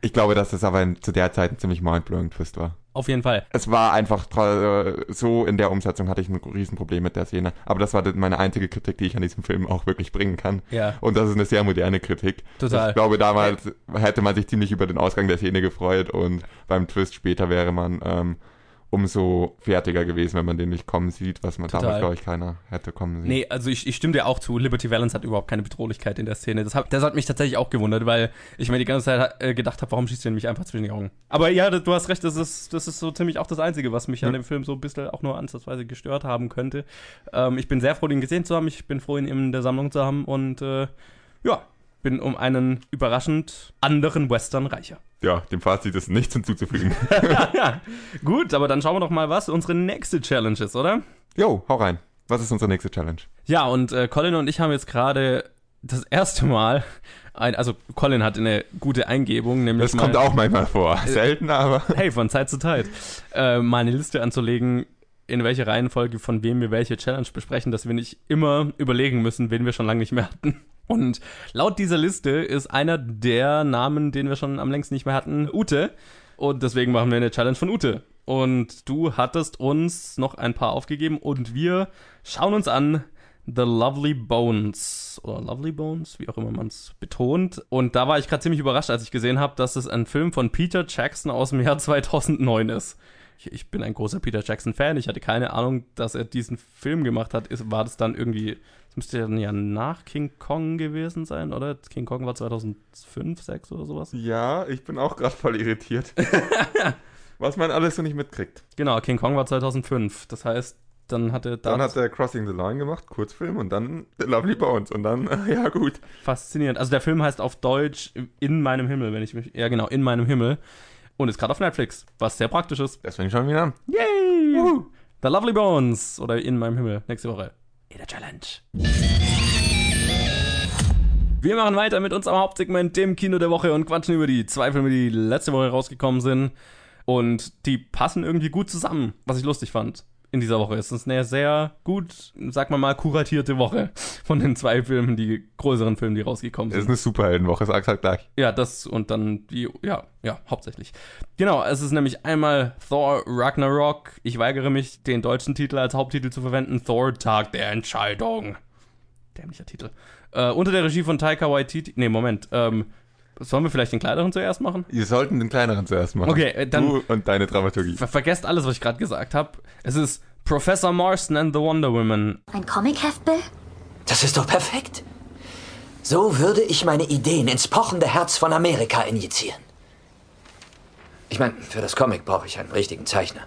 ich glaube, dass das aber zu der Zeit ein ziemlich mindblowing Twist war. auf jeden Fall. Es war einfach äh, so in der Umsetzung hatte ich ein Riesenproblem mit der Szene. Aber das war meine einzige Kritik, die ich an diesem Film auch wirklich bringen kann. Ja. Und das ist eine sehr moderne Kritik. Total. Ich glaube, damals hätte man sich ziemlich über den Ausgang der Szene gefreut und beim Twist später wäre man ähm, umso fertiger gewesen, wenn man den nicht kommen sieht, was man Total. damals, glaube ich, keiner hätte kommen sehen. Nee, also ich, ich stimme dir auch zu. Liberty Valance hat überhaupt keine Bedrohlichkeit in der Szene. Das hat, das hat mich tatsächlich auch gewundert, weil ich mir die ganze Zeit äh, gedacht habe, warum schießt du mich einfach zwischen die Augen? Aber ja, du hast recht, das ist, das ist so ziemlich auch das Einzige, was mich an dem Film so ein bisschen auch nur ansatzweise gestört haben könnte. Ähm, ich bin sehr froh, ihn gesehen zu haben. Ich bin froh, ihn in der Sammlung zu haben und äh, ja, bin um einen überraschend anderen Western reicher. Ja, dem Fazit ist nichts hinzuzufügen. ja, gut, aber dann schauen wir doch mal, was unsere nächste Challenge ist, oder? Jo, hau rein. Was ist unsere nächste Challenge? Ja, und äh, Colin und ich haben jetzt gerade das erste Mal, ein, also Colin hat eine gute Eingebung, nämlich Das kommt mal, auch manchmal vor. Selten, aber. hey, von Zeit zu Zeit, äh, mal eine Liste anzulegen, in welche Reihenfolge von wem wir welche Challenge besprechen, dass wir nicht immer überlegen müssen, wen wir schon lange nicht mehr hatten. Und laut dieser Liste ist einer der Namen, den wir schon am längsten nicht mehr hatten, Ute. Und deswegen machen wir eine Challenge von Ute. Und du hattest uns noch ein paar aufgegeben und wir schauen uns an The Lovely Bones oder Lovely Bones, wie auch immer man es betont. Und da war ich gerade ziemlich überrascht, als ich gesehen habe, dass es ein Film von Peter Jackson aus dem Jahr 2009 ist. Ich, ich bin ein großer Peter Jackson-Fan. Ich hatte keine Ahnung, dass er diesen Film gemacht hat. Ist, war das dann irgendwie, das müsste ja dann ja nach King Kong gewesen sein, oder? King Kong war 2005, 6 oder sowas. Ja, ich bin auch gerade voll irritiert. Was man alles so nicht mitkriegt. Genau, King Kong war 2005. Das heißt, dann hatte Dann hat er Crossing the Line gemacht, Kurzfilm, und dann The Lovely Bones. Und dann, ja gut. faszinierend. Also der Film heißt auf Deutsch In meinem Himmel, wenn ich mich. Ja, genau, In meinem Himmel. Und ist gerade auf Netflix, was sehr praktisch ist. Deswegen schauen wir ihn an. Yay! The Lovely Bones oder In meinem Himmel nächste Woche. In der Challenge. Wir machen weiter mit unserem Hauptsegment, dem Kino der Woche und quatschen über die zwei Filme, die letzte Woche rausgekommen sind. Und die passen irgendwie gut zusammen, was ich lustig fand in dieser Woche. Es ist eine sehr gut, sag mal mal, kuratierte Woche von den zwei Filmen, die größeren Filmen, die rausgekommen Es sind. ist eine Superheldenwoche, sag's halt gleich. Ja, das und dann die, ja, ja, hauptsächlich. Genau, es ist nämlich einmal Thor Ragnarok. Ich weigere mich, den deutschen Titel als Haupttitel zu verwenden. Thor Tag der Entscheidung. Dämlicher Titel. Äh, unter der Regie von Taika Waititi. Nee, Moment. Ähm, sollen wir vielleicht den kleineren zuerst machen? Wir sollten den kleineren zuerst machen. Okay, äh, dann- Du und deine Dramaturgie. Ver vergesst alles, was ich gerade gesagt habe. Es ist Professor Marston and the Wonder Woman. Ein Comicheft, Bill? Das ist doch perfekt. So würde ich meine Ideen ins pochende Herz von Amerika injizieren. Ich meine, für das Comic brauche ich einen richtigen Zeichner.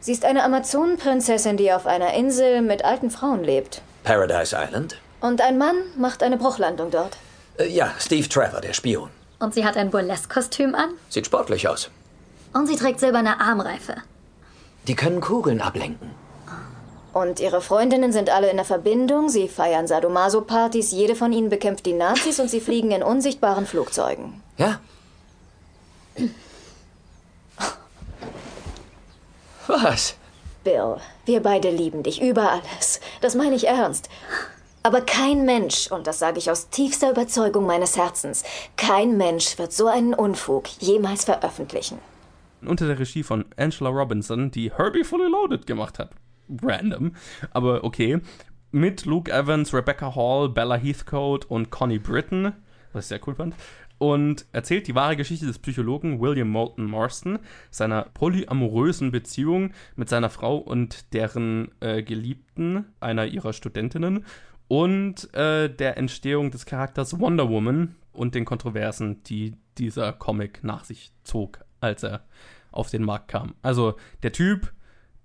Sie ist eine Amazonenprinzessin, die auf einer Insel mit alten Frauen lebt. Paradise Island? Und ein Mann macht eine Bruchlandung dort. Äh, ja, Steve Trevor, der Spion. Und sie hat ein Burlesque-Kostüm an. Sieht sportlich aus. Und sie trägt silberne Armreife. Die können Kugeln ablenken. Und ihre Freundinnen sind alle in der Verbindung. Sie feiern Sadomaso-Partys. Jede von ihnen bekämpft die Nazis und sie fliegen in unsichtbaren Flugzeugen. Ja? Was? Bill, wir beide lieben dich über alles. Das meine ich ernst. Aber kein Mensch, und das sage ich aus tiefster Überzeugung meines Herzens, kein Mensch wird so einen Unfug jemals veröffentlichen. Unter der Regie von Angela Robinson, die Herbie Fully Loaded gemacht hat. Random, aber okay. Mit Luke Evans, Rebecca Hall, Bella Heathcote und Connie Britton, was ich sehr cool fand. Und erzählt die wahre Geschichte des Psychologen William Moulton Marston, seiner polyamorösen Beziehung mit seiner Frau und deren äh, Geliebten, einer ihrer Studentinnen, und äh, der Entstehung des Charakters Wonder Woman und den Kontroversen, die dieser Comic nach sich zog, als er auf den Markt kam. Also der Typ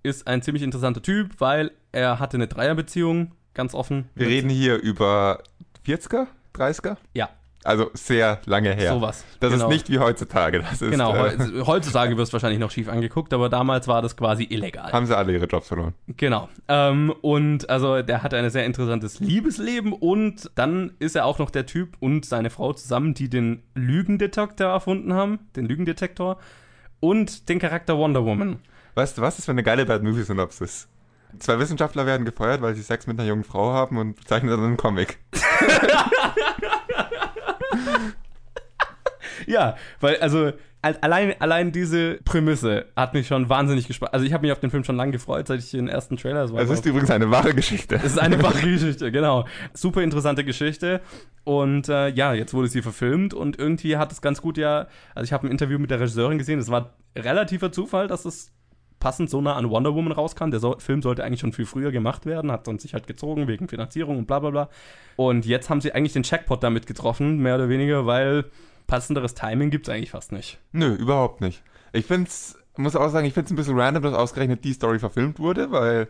ist ein ziemlich interessanter Typ, weil er hatte eine Dreierbeziehung, ganz offen. Wir reden hier über 40er, 30er? Ja, Also sehr lange her. Sowas, Das genau. ist nicht wie heutzutage. Das ist, genau. äh, heu- Heutzutage wirst du wahrscheinlich noch schief angeguckt, aber damals war das quasi illegal. haben sie alle ihre Jobs verloren. Genau. Ähm, und also der hatte ein sehr interessantes Liebesleben und dann ist er auch noch der Typ und seine Frau zusammen, die den Lügendetektor erfunden haben, den Lügendetektor und den Charakter Wonder Woman. Weißt du was? Das wäre eine geile Bad Movie Synopsis. Zwei Wissenschaftler werden gefeuert, weil sie Sex mit einer jungen Frau haben und zeichnen dann einen Comic. Ja, weil also al- allein, allein diese Prämisse hat mich schon wahnsinnig gespannt. Also ich habe mich auf den Film schon lange gefreut, seit ich den ersten Trailer. War Es ist übrigens eine wahre Geschichte. es ist eine wahre Geschichte, genau. Super interessante Geschichte. Und äh, ja, jetzt wurde sie verfilmt und irgendwie hat es ganz gut ja. Also ich habe ein Interview mit der Regisseurin gesehen. Es war relativer Zufall, dass es passend so nah an Wonder Woman rauskam. Der so Film sollte eigentlich schon viel früher gemacht werden, hat dann sich halt gezogen wegen Finanzierung und bla bla bla. Und jetzt haben sie eigentlich den Jackpot damit getroffen, mehr oder weniger, weil passenderes Timing gibt es eigentlich fast nicht. Nö, überhaupt nicht. Ich find's, muss auch sagen, ich find's ein bisschen random, dass ausgerechnet die Story verfilmt wurde, weil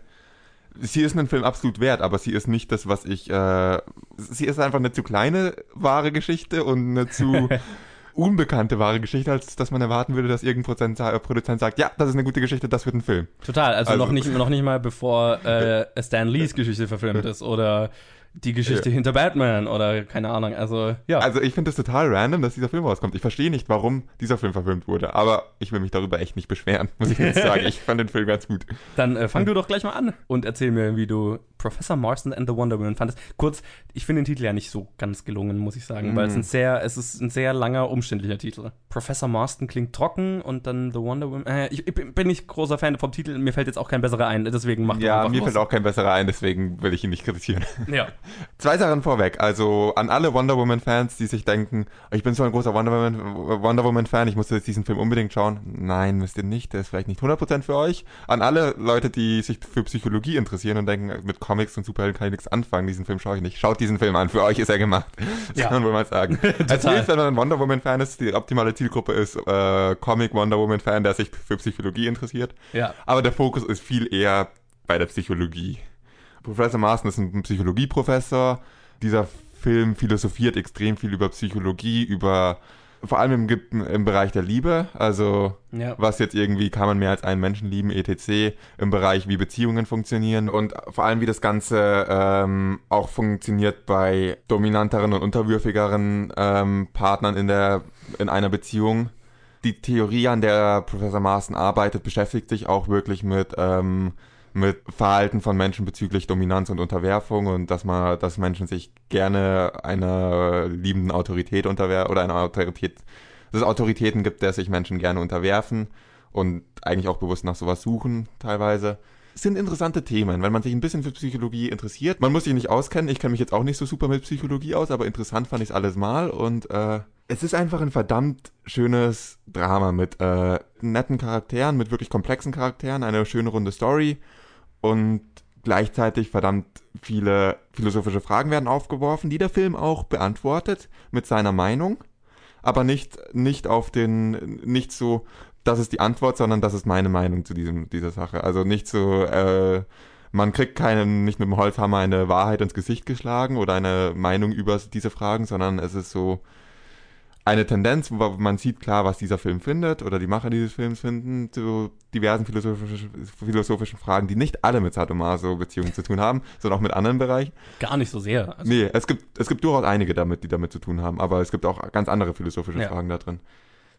sie ist einen Film absolut wert, aber sie ist nicht das, was ich, äh, sie ist einfach eine zu kleine wahre Geschichte und eine zu unbekannte wahre Geschichte, als dass man erwarten würde, dass irgendein äh, Produzent sagt, ja, das ist eine gute Geschichte, das wird ein Film. Total, also, Also- noch, nicht, noch nicht mal bevor äh, Stan Lees Geschichte verfilmt ist oder die Geschichte Ja. hinter Batman oder keine Ahnung. Also ja. Also ich finde es total random, dass dieser Film rauskommt. Ich verstehe nicht, warum dieser Film verfilmt wurde, aber ich will mich darüber echt nicht beschweren, muss ich jetzt sagen. Ich fand den Film ganz gut. Dann äh, fang du doch gleich mal an und erzähl mir, wie du Professor Marston and the Wonder Woman fandest. Kurz, ich finde den Titel ja nicht so ganz gelungen, muss ich sagen, weil es ein sehr, es ist ein sehr langer, umständlicher Titel. Professor Marston klingt trocken und dann The Wonder Woman. Äh, ich, ich bin nicht großer Fan vom Titel, mir fällt jetzt auch kein besserer ein, deswegen mach doch Ja, mir los. fällt auch kein besserer ein, deswegen will ich ihn nicht kritisieren. Ja. Zwei Sachen vorweg. Also an alle Wonder Woman-Fans, die sich denken, ich bin so ein großer Wonder Woman- Wonder Woman-Fan, ich muss jetzt diesen Film unbedingt schauen. Nein, müsst ihr nicht, der ist vielleicht nicht 100% für euch. An alle Leute, die sich für Psychologie interessieren und denken, mit Comics und Superhelden kann ich nichts anfangen, diesen Film schaue ich nicht. Schaut diesen Film an, für euch ist er gemacht. Das Ja. kann man wohl mal sagen. Es hilft, wenn man ein Wonder Woman-Fan ist, die optimale Zielgruppe ist äh, Comic-Wonder Woman-Fan, der sich für Psychologie interessiert. Ja. Aber der Fokus ist viel eher bei der Psychologie. Professor Marston ist ein Psychologieprofessor. Dieser Film philosophiert extrem viel über Psychologie, über vor allem im, im Bereich der Liebe, also Ja. was jetzt irgendwie kann man mehr als einen Menschen lieben, etc., im Bereich wie Beziehungen funktionieren und vor allem wie das Ganze ähm, auch funktioniert bei dominanteren und unterwürfigeren ähm, Partnern in der in einer Beziehung. Die Theorie, an der Professor Marston arbeitet, beschäftigt sich auch wirklich mit ähm, mit Verhalten von Menschen bezüglich Dominanz und Unterwerfung und dass man, dass Menschen sich gerne einer liebenden Autorität unterwerfen oder einer Autorität, dass es Autoritäten gibt, der sich Menschen gerne unterwerfen und eigentlich auch bewusst nach sowas suchen, teilweise. Es sind interessante Themen, wenn man sich ein bisschen für Psychologie interessiert. Man muss sich nicht auskennen, ich kenne mich jetzt auch nicht so super mit Psychologie aus, aber interessant fand ich es alles mal und äh, es ist einfach ein verdammt schönes Drama mit äh, netten Charakteren, mit wirklich komplexen Charakteren, eine schöne runde Story und gleichzeitig verdammt viele philosophische Fragen werden aufgeworfen, die der Film auch beantwortet mit seiner Meinung, aber nicht nicht auf den nicht so das ist die Antwort, sondern das ist meine Meinung zu diesem dieser Sache. Also nicht so äh, man kriegt keinen nicht mit dem Holzhammer eine Wahrheit ins Gesicht geschlagen oder eine Meinung über diese Fragen, sondern es ist so eine Tendenz, wo man sieht klar, was dieser Film findet oder die Macher dieses Films finden, zu diversen philosophischen, philosophischen Fragen, die nicht alle mit Sadomaso-Beziehungen zu tun haben, sondern auch mit anderen Bereichen. Gar nicht so sehr. Also, Nee, es gibt, es gibt durchaus einige damit, die damit zu tun haben, aber es gibt auch ganz andere philosophische Ja. Fragen da drin.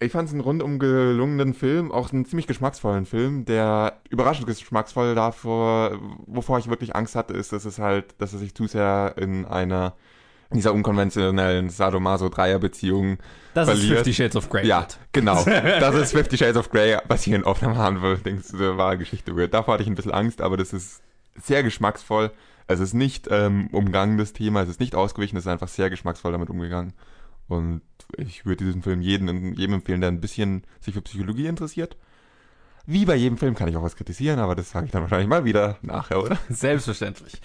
Ich fand es einen rundum gelungenen Film, auch einen ziemlich geschmacksvollen Film, der überraschend geschmacksvoll davor, wovor ich wirklich Angst hatte, ist, dass es halt, dass er sich zu sehr in einer in dieser unkonventionellen Sadomaso-Dreier-Beziehung das ist verliert. Fifty Shades of Grey. Ja, genau. Das ist Fifty Shades of Grey, basierend auf einer Marvel-Dings, der wahre Geschichte wird. Davor hatte ich ein bisschen Angst, aber das ist sehr geschmacksvoll. Es ist nicht ähm, umgangen, das Thema, es ist nicht ausgewichen, es ist einfach sehr geschmacksvoll damit umgegangen. Und ich würde diesen Film jedem, jedem empfehlen, der ein bisschen sich für Psychologie interessiert. Wie bei jedem Film kann ich auch was kritisieren, aber das sage ich dann wahrscheinlich mal wieder nachher, oder? Selbstverständlich.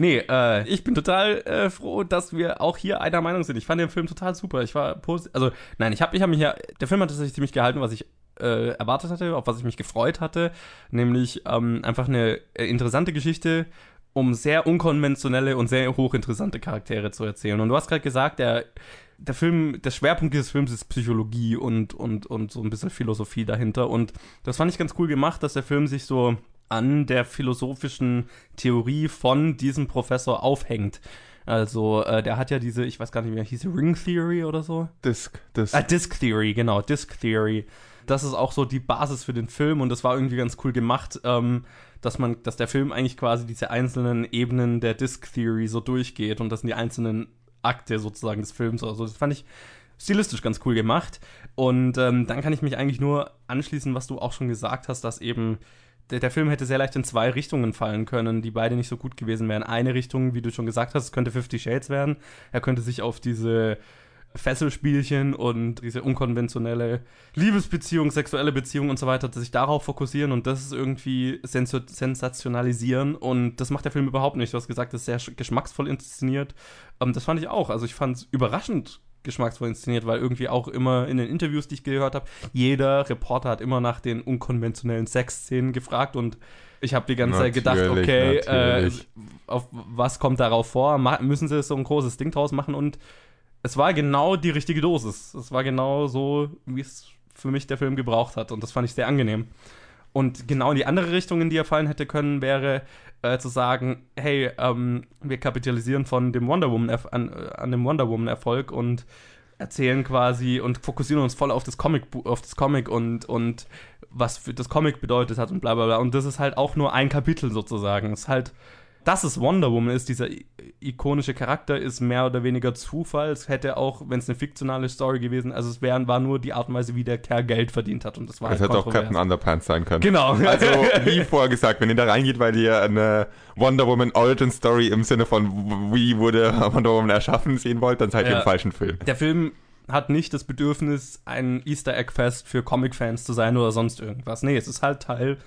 Nee, äh, ich bin total äh, froh, dass wir auch hier einer Meinung sind. Ich fand den Film total super. Ich war positiv. Also, nein, ich habe ich hab mich ja. Der Film hat tatsächlich ziemlich gehalten, was ich äh, erwartet hatte, auf was ich mich gefreut hatte. Nämlich ähm, einfach eine äh, interessante Geschichte, um sehr unkonventionelle und sehr hochinteressante Charaktere zu erzählen. Und du hast gerade gesagt, der, der Film, der Schwerpunkt dieses Films ist Psychologie und, und, und so ein bisschen Philosophie dahinter. Und das fand ich ganz cool gemacht, dass der Film sich so an der philosophischen Theorie von diesem Professor aufhängt. Also, äh, der hat ja diese, ich weiß gar nicht mehr, hieß sie Ring Theory oder so? Disc, das. Ah, Disk Theory, genau, Disk Theory. Das ist auch so die Basis für den Film und das war irgendwie ganz cool gemacht, ähm, dass man, dass der Film eigentlich quasi diese einzelnen Ebenen der Disk Theory so durchgeht und das sind die einzelnen Akte sozusagen des Films. Also das fand ich stilistisch ganz cool gemacht. Und ähm, dann kann ich mich eigentlich nur anschließen, was du auch schon gesagt hast, dass eben der, der, Film hätte sehr leicht in zwei Richtungen fallen können, die beide nicht so gut gewesen wären. Eine Richtung, wie du schon gesagt hast, könnte Fifty Shades werden. Er könnte sich auf diese Fesselspielchen und diese unkonventionelle Liebesbeziehung, sexuelle Beziehung und so weiter, sich darauf fokussieren und das irgendwie sens sensationalisieren und das macht der Film überhaupt nicht. Du hast gesagt, das ist sehr geschmacksvoll inszeniert. Ähm, das fand ich auch. Also ich fand es überraschend geschmacksvoll inszeniert, weil irgendwie auch immer in den Interviews, die ich gehört habe, jeder Reporter hat immer nach den unkonventionellen Sexszenen gefragt und ich habe die ganze Zeit gedacht, okay, äh, auf was kommt darauf vor? müssen sie so ein großes Ding draus machen und es war genau die richtige Dosis. Es war genau so, wie es für mich der Film gebraucht hat. Und das fand ich sehr angenehm. Und genau in die andere Richtung, in die er fallen hätte können, wäre äh, zu sagen, hey, ähm, wir kapitalisieren von dem Wonder Woman an, äh, an dem Wonder Woman Erfolg und erzählen quasi und fokussieren uns voll auf das Comic auf das Comic und und was für das Comic bedeutet hat und bla bla bla und das ist halt auch nur ein Kapitel sozusagen. Es ist halt dass es Wonder Woman ist, dieser ikonische Charakter, ist mehr oder weniger Zufall. Es hätte auch, wenn es eine fiktionale Story gewesen, also es wär, war nur die Art und Weise, wie der Kerl Geld verdient hat. Und das war Es halt hätte auch Captain Underpants sein können. Genau. Also, wie vorher gesagt, wenn ihr da reingeht, weil ihr eine Wonder Woman Origin Story im Sinne von, wie wurde Wonder Woman erschaffen, sehen wollt, dann seid ihr Ja. im falschen Film. Der Film hat nicht das Bedürfnis, ein Easter Egg Fest für Comic-Fans zu sein oder sonst irgendwas. Nee, es ist halt Teil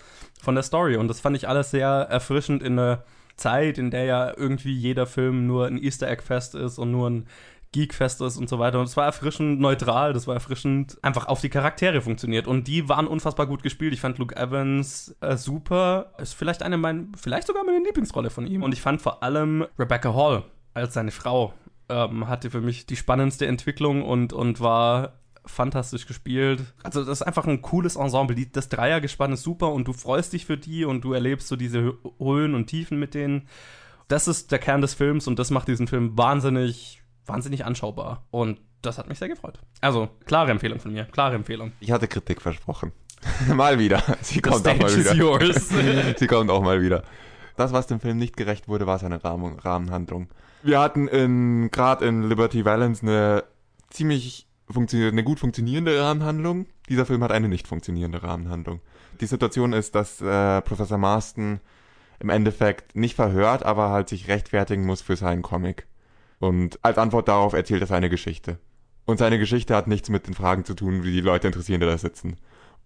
von der Story. Und das fand ich alles sehr erfrischend in einer Zeit, in der ja irgendwie jeder Film nur ein Easter Egg Fest ist und nur ein Geekfest ist und so weiter. Und es war erfrischend neutral, das war erfrischend einfach auf die Charaktere funktioniert. Und die waren unfassbar gut gespielt. Ich fand Luke Evans äh, super. Ist vielleicht eine meiner, vielleicht sogar meine Lieblingsrolle von ihm. Und ich fand vor allem Rebecca Hall als seine Frau ähm, hatte für mich die spannendste Entwicklung und, und war fantastisch gespielt. Also das ist einfach ein cooles Ensemble. Die, das Dreiergespann ist super und du freust dich für die und du erlebst so diese Hö- Höhen und Tiefen mit denen. Das ist der Kern des Films und das macht diesen Film wahnsinnig, wahnsinnig anschaubar. Und das hat mich sehr gefreut. Also, klare Empfehlung von mir. Klare Empfehlung. Ich hatte Kritik versprochen. mal wieder. Sie kommt auch mal wieder. yours. Sie kommt auch mal wieder. Das, was dem Film nicht gerecht wurde, war seine Rahmen, Rahmenhandlung. Wir hatten in, gerade in Liberty Valance eine ziemlich funktionierte, eine gut funktionierende Rahmenhandlung. Dieser Film hat eine nicht funktionierende Rahmenhandlung. Die Situation ist, dass äh, Professor Marston im Endeffekt nicht verhört, aber halt sich rechtfertigen muss für seinen Comic. Und als Antwort darauf erzählt er seine Geschichte. Und seine Geschichte hat nichts mit den Fragen zu tun, wie die Leute interessieren, die da sitzen.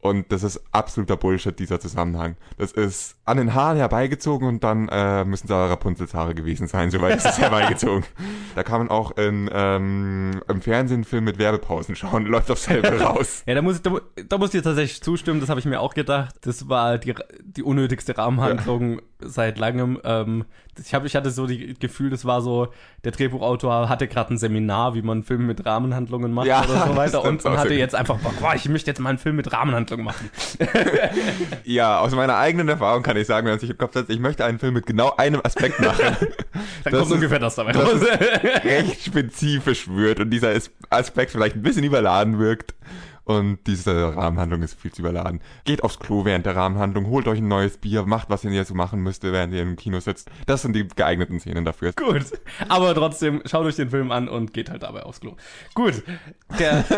Und das ist absoluter Bullshit, dieser Zusammenhang. Das ist an den Haaren herbeigezogen und dann äh, müssen es aber Rapunzels Haare gewesen sein, soweit ist es herbeigezogen. Da kann man auch in, ähm, im Fernsehen einen Film mit Werbepausen schauen, läuft auf selber raus. Ja, da muss, ich, da, da muss ich dir tatsächlich zustimmen, das habe ich mir auch gedacht. Das war die, die unnötigste Rahmenhandlung seit langem. Ähm, ich, hab, ich hatte so die Gefühl, das war so, der Drehbuchautor hatte gerade ein Seminar, wie man Filme mit Rahmenhandlungen macht Ja, oder so das weiter und, und hatte jetzt einfach, boah, ich möchte jetzt mal einen Film mit Rahmenhandlung machen. Ja, aus meiner eigenen Erfahrung kann ich sagen, wenn man sich im Kopf setzt, ich möchte einen Film mit genau einem Aspekt machen, Dann Das kommt ist- ungefähr das dabei das raus. recht spezifisch wird und dieser As- Aspekt vielleicht ein bisschen überladen wirkt. Und diese Rahmenhandlung ist viel zu überladen. Geht aufs Klo während der Rahmenhandlung, holt euch ein neues Bier, macht, was ihr so machen müsst, während ihr im Kino sitzt. Das sind die geeigneten Szenen dafür. Gut. Aber trotzdem, schaut euch den Film an und geht halt dabei aufs Klo. Gut. Der,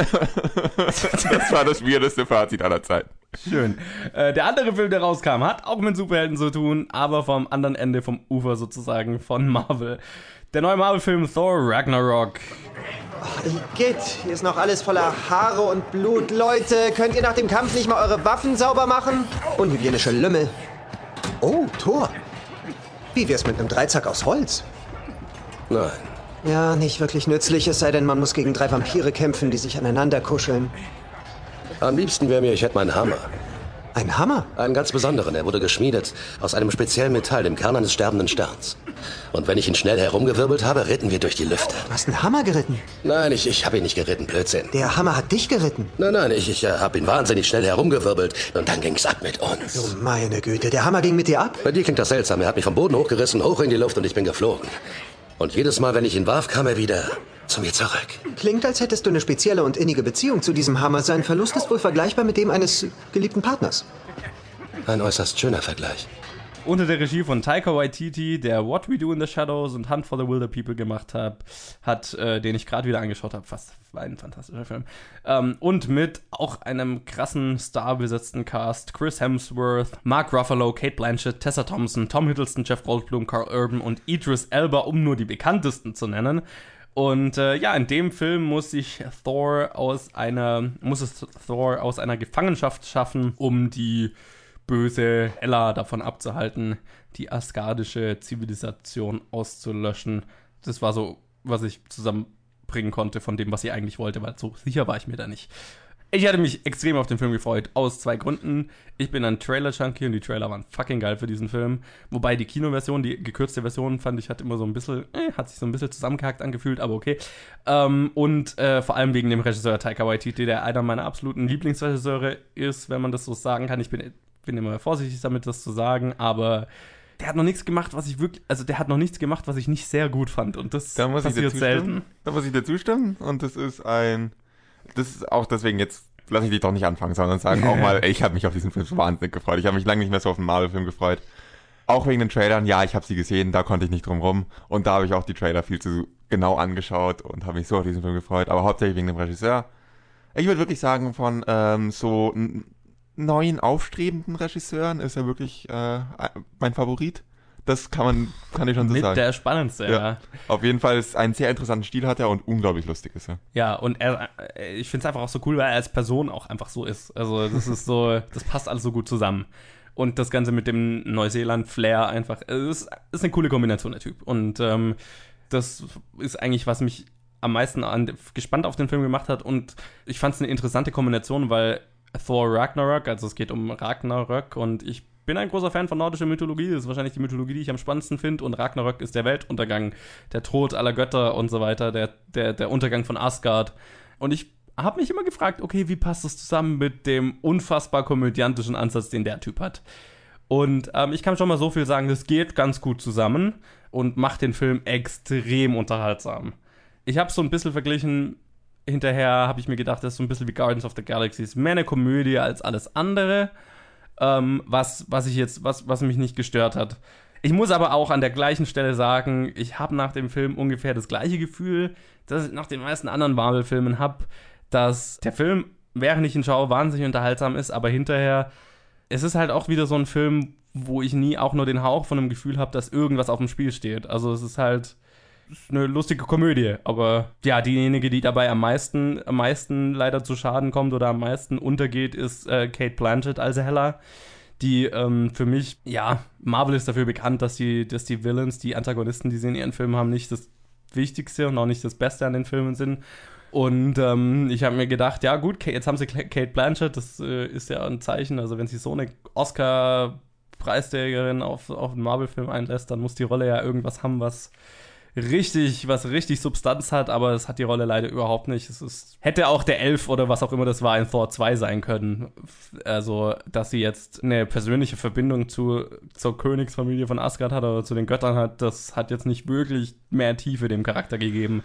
Das war das weirdeste Fazit aller Zeiten. Schön. Äh, der andere Film, der rauskam, hat auch mit Superhelden zu tun, aber vom anderen Ende vom Ufer sozusagen von Marvel. Der neue Marvel-Film Thor Ragnarok. Geht, hier ist noch alles voller Haare und Blut. Leute, könnt ihr nach dem Kampf nicht mal eure Waffen sauber machen? Unhygienische Lümmel. Oh, Tor. Wie wär's mit einem Dreizack aus Holz? Nein. Ja, nicht wirklich nützlich, es sei denn, man muss gegen drei Vampire kämpfen, die sich aneinander kuscheln. Am liebsten wäre mir, ich hätte meinen Hammer. Ein Hammer? Einen ganz besonderen. Er wurde geschmiedet aus einem speziellen Metall, dem Kern eines sterbenden Sterns. Und wenn ich ihn schnell herumgewirbelt habe, ritten wir durch die Lüfte. Du hast einen Hammer geritten. Nein, ich, ich habe ihn nicht geritten, Blödsinn. Der Hammer hat dich geritten. Nein, nein, ich, ich äh, habe ihn wahnsinnig schnell herumgewirbelt. Und dann ging's ab mit uns. Oh, meine Güte, der Hammer ging mit dir ab? Bei dir klingt das seltsam. Er hat mich vom Boden hochgerissen, hoch in die Luft und ich bin geflogen. Und jedes Mal, wenn ich ihn warf, kam er wieder zu mir zurück. Klingt, als hättest du eine spezielle und innige Beziehung zu diesem Hammer. Sein Verlust ist wohl vergleichbar mit dem eines geliebten Partners. Ein äußerst schöner Vergleich. Unter der Regie von Taika Waititi, der What We Do in the Shadows und Hunt for the Wilder People gemacht hat, hat äh, den ich gerade wieder angeschaut habe. Fast war ein fantastischer Film. Ähm, und mit auch einem krassen starbesetzten Cast: Chris Hemsworth, Mark Ruffalo, Kate Blanchett, Tessa Thompson, Tom Hiddleston, Jeff Goldblum, Carl Urban und Idris Elba, um nur die bekanntesten zu nennen. Und äh, ja, in dem Film muss sich Thor aus einer, muss es Thor aus einer Gefangenschaft schaffen, um die böse Ella davon abzuhalten, die asgardische Zivilisation auszulöschen. Das war so, was ich zusammenbringen konnte von dem, was sie eigentlich wollte, weil so sicher war ich mir da nicht. Ich hatte mich extrem auf den Film gefreut, aus zwei Gründen. Ich bin ein Trailer-Junkie und die Trailer waren fucking geil für diesen Film. Wobei die Kinoversion, die gekürzte Version, fand ich, hat immer so ein bisschen, äh, hat sich so ein bisschen zusammengehackt angefühlt, aber okay. Ähm, und äh, vor allem wegen dem Regisseur Taika Waititi, der einer meiner absoluten Lieblingsregisseure ist, wenn man das so sagen kann. Ich bin, bin immer vorsichtig damit, das zu sagen, aber der hat noch nichts gemacht, was ich wirklich, also der hat noch nichts gemacht, was ich nicht sehr gut fand. Und das Da muss ich passiert zustimmen. selten. Da muss ich dir zustimmen. Und das ist ein. Das ist auch deswegen jetzt. Lass ich dich doch nicht anfangen, sondern sagen auch mal, ey, ich habe mich auf diesen Film so wahnsinnig gefreut. Ich habe mich lange nicht mehr so auf einen Marvel-Film gefreut. Auch wegen den Trailern, ja, ich habe sie gesehen, da konnte ich nicht drum rum. Und da habe ich auch die Trailer viel zu genau angeschaut und habe mich so auf diesen Film gefreut. Aber hauptsächlich wegen dem Regisseur. Ich würde wirklich sagen, von ähm, so neuen, aufstrebenden Regisseuren ist er wirklich äh, mein Favorit. Das kann man, kann ich schon so Mit sagen. der spannendste, ja. Ja. Auf jeden Fall ist einen sehr interessanten Stil hat er und unglaublich lustig ist er. Ja, und er, äh, ich finde es einfach auch so cool, weil er als Person auch einfach so ist. Also, das ist so, das passt alles so gut zusammen. Und das Ganze mit dem Neuseeland-Flair einfach, es ist, ist eine coole Kombination, der Typ. Und ähm, das ist eigentlich, was mich am meisten an, gespannt auf den Film gemacht hat. Und ich fand es eine interessante Kombination, weil Thor Ragnarok, also es geht um Ragnarök und ich bin ein großer Fan von nordischer Mythologie. Das ist wahrscheinlich die Mythologie, die ich am spannendsten finde. Und Ragnarök ist der Weltuntergang, der Tod aller Götter und so weiter, der, der, der Untergang von Asgard. Und ich habe mich immer gefragt, okay, wie passt das zusammen mit dem unfassbar komödiantischen Ansatz, den der Typ hat? Und ähm, ich kann schon mal so viel sagen, das geht ganz gut zusammen und macht den Film extrem unterhaltsam. Ich habe so ein bisschen verglichen, hinterher habe ich mir gedacht, das ist so ein bisschen wie Guardians of the Galaxy. Es ist mehr eine Komödie als alles andere, ähm, was, was ich jetzt, was, was mich nicht gestört hat. Ich muss aber auch an der gleichen Stelle sagen, ich habe nach dem Film ungefähr das gleiche Gefühl, das ich nach den meisten anderen Marvel-Filmen habe, dass der Film, während ich ihn schaue, wahnsinnig unterhaltsam ist, aber hinterher, es ist halt auch wieder so ein Film, wo ich nie auch nur den Hauch von einem Gefühl habe, dass irgendwas auf dem Spiel steht. Also es ist halt ist eine lustige Komödie, aber ja, diejenige, die dabei am meisten, am meisten leider zu Schaden kommt oder am meisten untergeht, ist äh, Kate Blanchett als Hella die ähm, für mich, ja, Marvel ist dafür bekannt, dass die, dass die Villains, die Antagonisten, die sie in ihren Filmen haben, nicht das Wichtigste und auch nicht das Beste an den Filmen sind. Und ähm, ich habe mir gedacht, ja gut, jetzt haben sie Kate Blanchett, das äh, ist ja ein Zeichen, also wenn sie so eine Oscar-Preisträgerin auf, auf einen Marvel-Film einlässt, dann muss die Rolle ja irgendwas haben, was richtig, was richtig Substanz hat, aber es hat die Rolle leider überhaupt nicht. Es ist, hätte auch der Elf oder was auch immer das war in Thor 2 sein können. Also, dass sie jetzt eine persönliche Verbindung zu, zur Königsfamilie von Asgard hat oder zu den Göttern hat, das hat jetzt nicht wirklich mehr Tiefe dem Charakter gegeben.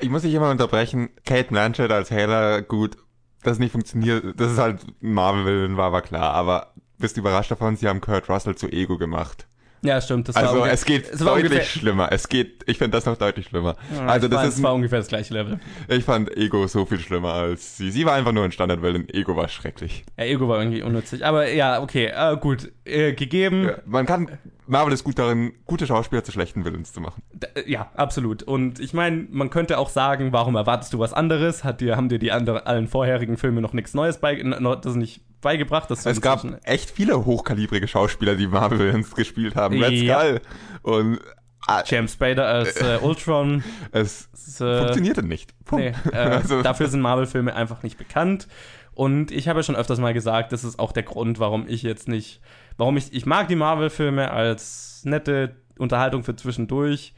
Ich muss dich immer unterbrechen. Kate Blanchett als Hela, gut, das nicht funktioniert. Das ist halt Marvel-Willen, war aber klar. Aber bist du überrascht davon, sie haben Kurt Russell zu Ego gemacht. Ja, stimmt. Das war Also ungefähr- es geht es war deutlich schlimmer. Es geht, ich finde das noch deutlich schlimmer. Ja, also das war, ist, war ungefähr das gleiche Level. ich fand Ego so viel schlimmer als sie. Sie war einfach nur ein Standardvillain. Ego war schrecklich. Ja, Ego war irgendwie unnützig. Aber ja, okay, äh, gut. Äh, gegeben. Ja, man kann, Marvel ist gut darin, gute Schauspieler zu schlechten Villains zu machen. D- Ja, absolut. Und ich meine, man könnte auch sagen, warum erwartest du was anderes? Hat dir, haben dir die andere, allen vorherigen Filme noch nichts Neues bei, das nicht beigebracht? Dass Es gab echt viele hochkalibrige Schauspieler, die Marvel-Villains gespielt haben. Red Ja. Skull. Und ah, James Spader als äh, Ultron. es Das, äh, funktionierte nicht. Nee, Punkt. äh, Also- dafür sind Marvel-Filme einfach nicht bekannt. Und ich habe ja schon öfters mal gesagt, das ist auch der Grund, warum ich jetzt nicht, warum ich, ich mag die Marvel-Filme als nette Unterhaltung für zwischendurch,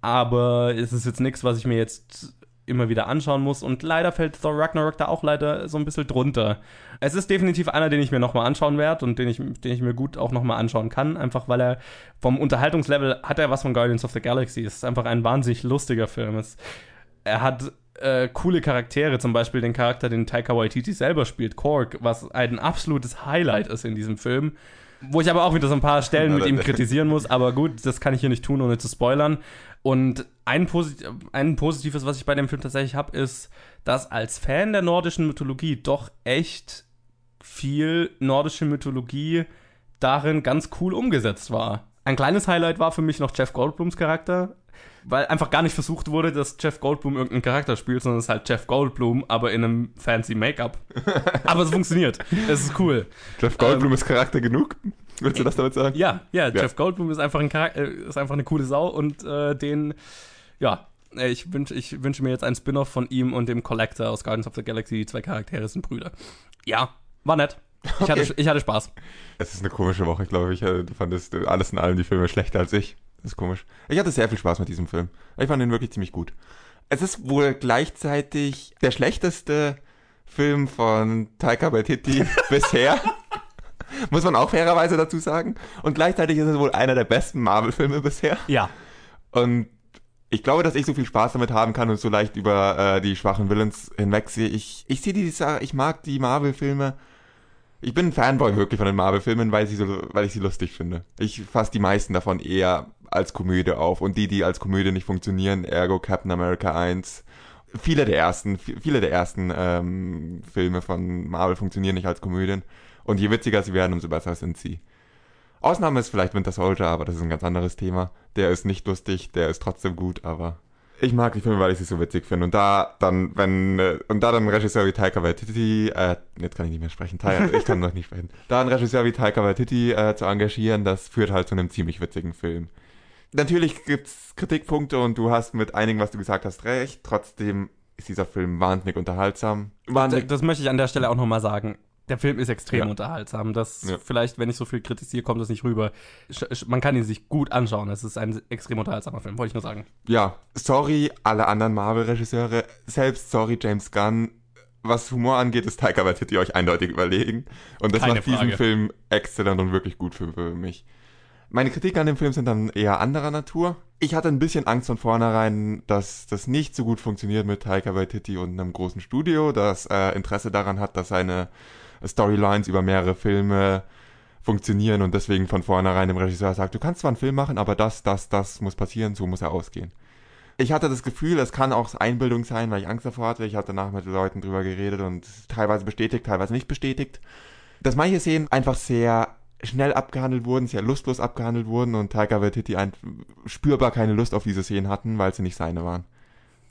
aber es ist jetzt nichts, was ich mir jetzt immer wieder anschauen muss. Und leider fällt Thor Ragnarok da auch leider so ein bisschen drunter. Es ist definitiv einer, den ich mir nochmal anschauen werde und den ich, den ich mir gut auch nochmal anschauen kann, einfach weil er vom Unterhaltungslevel hat er was von Guardians of the Galaxy. Es ist einfach ein wahnsinnig lustiger Film. Es, er hat äh, coole Charaktere, zum Beispiel den Charakter, den Taika Waititi selber spielt, Korg, was ein absolutes Highlight ist in diesem Film. Wo ich aber auch wieder so ein paar Stellen mit ihm kritisieren muss, aber gut, das kann ich hier nicht tun, ohne zu spoilern. Und ein, Posit ein Positives, was ich bei dem Film tatsächlich habe, ist, dass als Fan der nordischen Mythologie doch echt viel nordische Mythologie darin ganz cool umgesetzt war. Ein kleines Highlight war für mich noch Jeff Goldblums Charakter, weil einfach gar nicht versucht wurde, dass Jeff Goldblum irgendeinen Charakter spielt, sondern es ist halt Jeff Goldblum, aber in einem fancy Make-up. aber es funktioniert. Es ist cool. Jeff Goldblum ist Charakter genug? Willst du das damit sagen? Ja, ja, Jeff Goldblum ist einfach ein Charakter, äh, ist einfach eine coole Sau und äh, den, ja, äh, ich wünsche ich wünsche mir jetzt einen Spin-off von ihm und dem Collector aus Guardians of the Galaxy. Die zwei Charaktere sind Brüder. Ja, war nett. Ich, hatte, ich hatte Spaß. Es ist eine komische Woche, glaube ich. äh, Du fandest äh, alles in allem die Filme schlechter als ich. Das ist komisch. Ich hatte sehr viel Spaß mit diesem Film. Ich fand ihn wirklich ziemlich gut. Es ist wohl gleichzeitig der schlechteste Film von Taika Waititi bisher. Muss man auch fairerweise dazu sagen. Und gleichzeitig ist es wohl einer der besten Marvel-Filme bisher. Ja. Und ich glaube, dass ich so viel Spaß damit haben kann und so leicht über äh, die schwachen Villains hinwegsehe. Ich, ich sehe die Sache, ich mag die Marvel-Filme. Ich bin ein Fanboy wirklich von den Marvel-Filmen, weil, sie so, weil ich sie lustig finde. Ich fasse die meisten davon eher als Komödie auf. Und die, die als Komödie nicht funktionieren, ergo Captain America 1. Viele der ersten, viele der ersten ähm, Filme von Marvel funktionieren nicht als Komödien. Und je witziger sie werden, umso besser sind sie. Ausnahme ist vielleicht Winter Soldier, aber das ist ein ganz anderes Thema. Der ist nicht lustig, der ist trotzdem gut, aber ich mag die Filme, weil ich sie so witzig finde. Und da dann, wenn, äh, und da dann ein Regisseur wie Taika Waititi, äh, jetzt kann ich nicht mehr sprechen, Taika, ich kann noch nicht sprechen, da einen Regisseur wie Taika Waititi äh, zu engagieren, das führt halt zu einem ziemlich witzigen Film. Natürlich gibt's Kritikpunkte und du hast mit einigen, was du gesagt hast, recht. Trotzdem ist dieser Film wahnsinnig unterhaltsam. Das, Wahnsinnig, das möchte ich an der Stelle auch nochmal sagen. Der Film ist extrem Ja. unterhaltsam. Das Ja. vielleicht, wenn ich so viel kritisiere, kommt das nicht rüber. Man kann ihn sich gut anschauen. Es ist ein extrem unterhaltsamer Film, wollte ich nur sagen. ja, sorry alle anderen Marvel-Regisseure, selbst sorry James Gunn, was Humor angeht, ist Taika Waititi euch eindeutig überlegen. Und das Keine macht diesen Frage. Film exzellent und wirklich gut für, für mich. Meine Kritik an dem Film sind dann eher anderer Natur. Ich hatte ein bisschen Angst von vornherein, dass das nicht so gut funktioniert mit Taika Waititi und einem großen Studio, das äh, Interesse daran hat, dass seine Storylines über mehrere Filme funktionieren und deswegen von vornherein dem Regisseur sagt, du kannst zwar einen Film machen, aber das, das, das muss passieren, so muss er ausgehen. Ich hatte das Gefühl, es kann auch Einbildung sein, weil ich Angst davor hatte. Ich hatte danach mit Leuten drüber geredet und teilweise bestätigt, teilweise nicht bestätigt. Dass manche Szenen einfach sehr schnell abgehandelt wurden, sehr lustlos abgehandelt wurden und Taika Waititi ein, spürbar keine Lust auf diese Szenen hatten, weil sie nicht seine waren.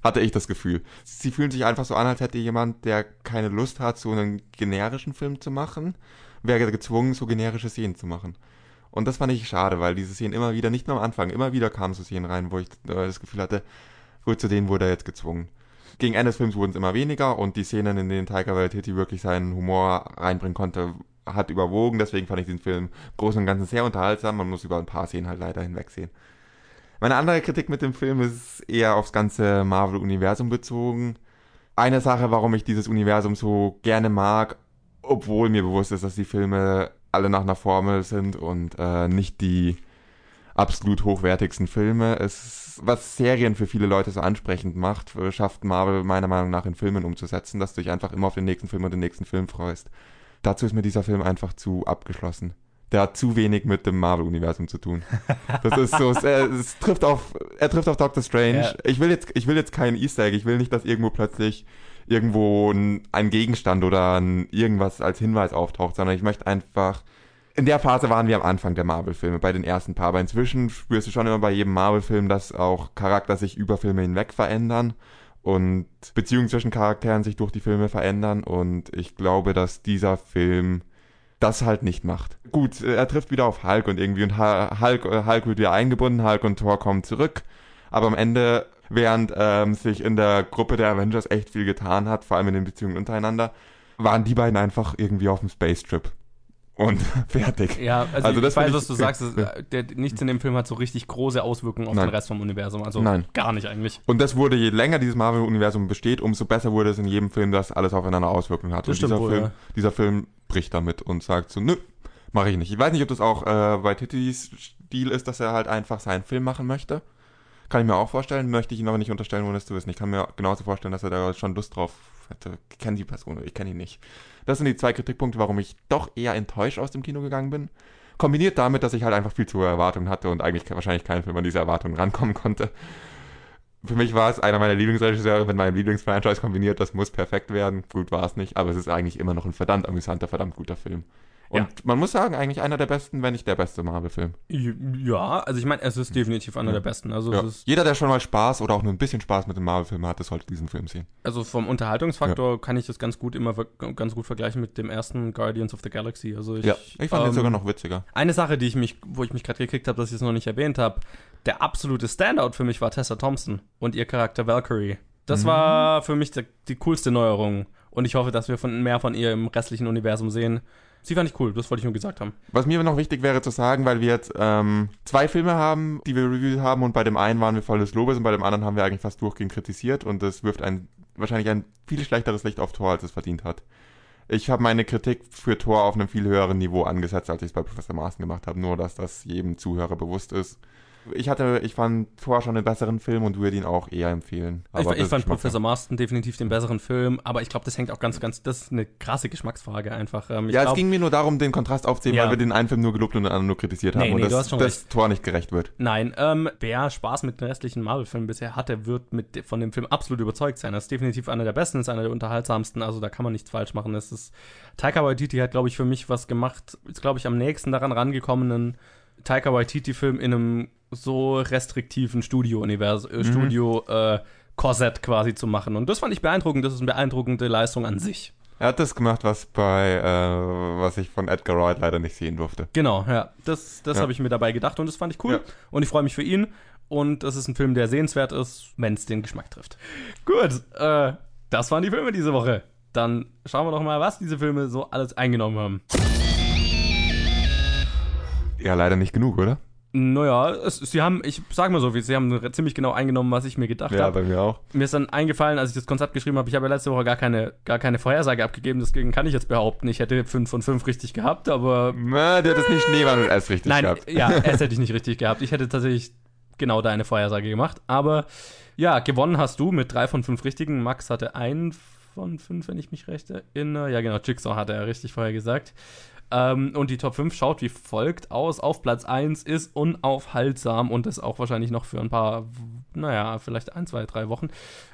Hatte ich das Gefühl. Sie fühlen sich einfach so an, als hätte jemand, der keine Lust hat, so einen generischen Film zu machen, wäre gezwungen, so generische Szenen zu machen. Und das fand ich schade, weil diese Szenen immer wieder, nicht nur am Anfang, immer wieder kamen so Szenen rein, wo ich äh, das Gefühl hatte, gut, zu denen wurde er jetzt gezwungen. Gegen Ende des Films wurden es immer weniger und die Szenen, in denen Taika Waititi wirklich seinen Humor reinbringen konnte, hat überwogen. Deswegen fand ich den Film Großen und Ganzen sehr unterhaltsam. Man muss über ein paar Szenen halt leider hinwegsehen. Meine andere Kritik mit dem Film ist eher aufs ganze Marvel-Universum bezogen. Eine Sache, warum ich dieses Universum so gerne mag, obwohl mir bewusst ist, dass die Filme alle nach einer Formel sind und äh, nicht die absolut hochwertigsten Filme. Es, was Serien für viele Leute so ansprechend macht, schafft Marvel meiner Meinung nach in Filmen umzusetzen, dass du dich einfach immer auf den nächsten Film und den nächsten Film freust. Dazu ist mir dieser Film einfach zu abgeschlossen. Der hat zu wenig mit dem Marvel-Universum zu tun. Das ist so, es, er, es trifft auf, er trifft auf Doctor Strange. Ja. Ich will jetzt, ich will jetzt keinen Easter Egg. Ich will nicht, dass irgendwo plötzlich irgendwo ein, ein Gegenstand oder ein, irgendwas als Hinweis auftaucht, sondern ich möchte einfach, in der Phase waren wir am Anfang der Marvel-Filme, bei den ersten paar. Aber inzwischen spürst du schon immer bei jedem Marvel-Film, dass auch Charakter sich über Filme hinweg verändern und Beziehungen zwischen Charakteren sich durch die Filme verändern. Und ich glaube, dass dieser Film das halt nicht macht. Gut, äh, er trifft wieder auf Hulk und irgendwie und Hulk, äh, Hulk wird wieder eingebunden, Hulk und Thor kommen zurück. Aber am Ende, während ähm, sich in der Gruppe der Avengers echt viel getan hat, vor allem in den Beziehungen untereinander, waren die beiden einfach irgendwie auf dem Space Trip. Und fertig. Ja, also, Also ich das weiß, find was ich- du sagst. äh, Der, nichts in dem Film hat so richtig große Auswirkungen auf Nein. den Rest vom Universum. Also Nein. gar nicht eigentlich. Und das wurde, je länger dieses Marvel-Universum besteht, umso besser wurde es in jedem Film, dass alles aufeinander Auswirkungen hat. Das und dieser, wohl, Film, ja. dieser Film bricht damit und sagt so, nö, mache ich nicht. Ich weiß nicht, ob das auch äh, bei Titis Stil ist, dass er halt einfach seinen Film machen möchte. Kann ich mir auch vorstellen, möchte ich ihn aber nicht unterstellen, ohne es zu wissen. Ich kann mir genauso vorstellen, dass er da schon Lust drauf hätte. Ich kenne die Person, ich kenne ihn nicht. Das sind die zwei Kritikpunkte, warum ich doch eher enttäuscht aus dem Kino gegangen bin. Kombiniert damit, dass ich halt einfach viel zu hohe Erwartungen hatte und eigentlich wahrscheinlich kein Film an diese Erwartungen rankommen konnte. Für mich war es einer meiner Lieblingsregisseure mit meinem Lieblingsfranchise kombiniert. Das muss perfekt werden. Gut war es nicht, aber es ist eigentlich immer noch ein verdammt amüsanter, verdammt guter Film. Und Ja. man muss sagen, eigentlich einer der besten, wenn nicht der beste Marvel-Film. Ja, also ich meine, es ist definitiv einer der besten. Also, Ja. Jeder, der schon mal Spaß oder auch nur ein bisschen Spaß mit dem Marvel-Film hatte, sollte diesen Film sehen. also vom Unterhaltungsfaktor kann ich das ganz gut immer ganz gut vergleichen mit dem ersten Guardians of the Galaxy. Also ich, Ja, ich fand den ähm, sogar noch witziger. Eine Sache, die ich mich, wo ich mich gerade gekriegt habe, dass ich es noch nicht erwähnt habe, der absolute Standout für mich war Tessa Thompson und ihr Charakter Valkyrie. Das war für mich die, die coolste Neuerung und ich hoffe, dass wir von, mehr von ihr im restlichen Universum sehen. Sie fand ich cool, das wollte ich nur gesagt haben. Was mir noch wichtig wäre zu sagen, weil wir jetzt ähm, zwei Filme haben, die wir reviewed haben und bei dem einen waren wir voll des Lobes und bei dem anderen haben wir eigentlich fast durchgehend kritisiert und das wirft ein wahrscheinlich ein viel schlechteres Licht auf Thor, als es verdient hat. Ich habe meine Kritik für Thor auf einem viel höheren Niveau angesetzt, als ich es bei Professor Marston gemacht habe, nur dass das jedem Zuhörer bewusst ist. Ich hatte, ich fand Thor schon einen besseren Film und würde ihn auch eher empfehlen. ich, Aber ich das fand. Professor Marston definitiv den besseren Film, aber ich glaube, das hängt auch ganz, ganz, das ist eine krasse Geschmacksfrage einfach. Ähm, ich Ja, glaub, es ging mir nur darum, den Kontrast aufzuheben, Ja. weil wir den einen Film nur gelobt und den anderen nur kritisiert haben Nee, und nee, du das, hast schon das Tor nicht gerecht wird. Nein, ähm, wer Spaß mit den restlichen Marvel-Filmen bisher hatte, wird mit, von dem Film absolut überzeugt sein. Das ist definitiv einer der besten, ist einer der unterhaltsamsten, also da kann man nichts falsch machen. Es ist, Taika Waititi hat, glaube ich, für mich was gemacht, ist, glaube ich, am nächsten daran rangekommenen Taika Waititi-Film in einem so restriktiven Studio-Universum, äh, Studio-Korsett quasi zu machen. Und das fand ich beeindruckend, das ist eine beeindruckende Leistung an sich. Er hat das gemacht, was bei, äh, was ich von Edgar Wright leider nicht sehen durfte. Genau, ja. Das, das Ja. habe ich mir dabei gedacht und das fand ich cool. Ja. Und ich freue mich für ihn. Und das ist ein Film, der sehenswert ist, wenn es den Geschmack trifft. Gut, äh, das waren die Filme diese Woche. Dann schauen wir doch mal, was diese Filme so alles eingenommen haben. Ja, leider nicht genug, oder? Naja, es, sie haben, ich sag mal so, sie haben ziemlich genau eingenommen, was ich mir gedacht Ja, habe. bei mir auch. Mir ist dann eingefallen, als ich das Konzept geschrieben habe, ich habe ja letzte Woche gar keine, gar keine Vorhersage abgegeben, deswegen kann ich jetzt behaupten, ich hätte 5 von 5 richtig gehabt, aber Na, der hat es nicht Schneemann und S richtig Nein, gehabt. ja, es hätte ich nicht richtig gehabt. Ich hätte tatsächlich genau deine Vorhersage gemacht. Aber ja, gewonnen hast du mit drei von fünf richtigen. Max hatte einen von fünf, wenn ich mich recht erinnere. Ja, genau, Jigsaw hatte er richtig vorher gesagt. Ähm, und die Top 5 schaut wie folgt aus. Auf Platz 1 ist unaufhaltsam und ist auch wahrscheinlich noch für ein paar, naja, vielleicht ein, zwei, drei Wochen.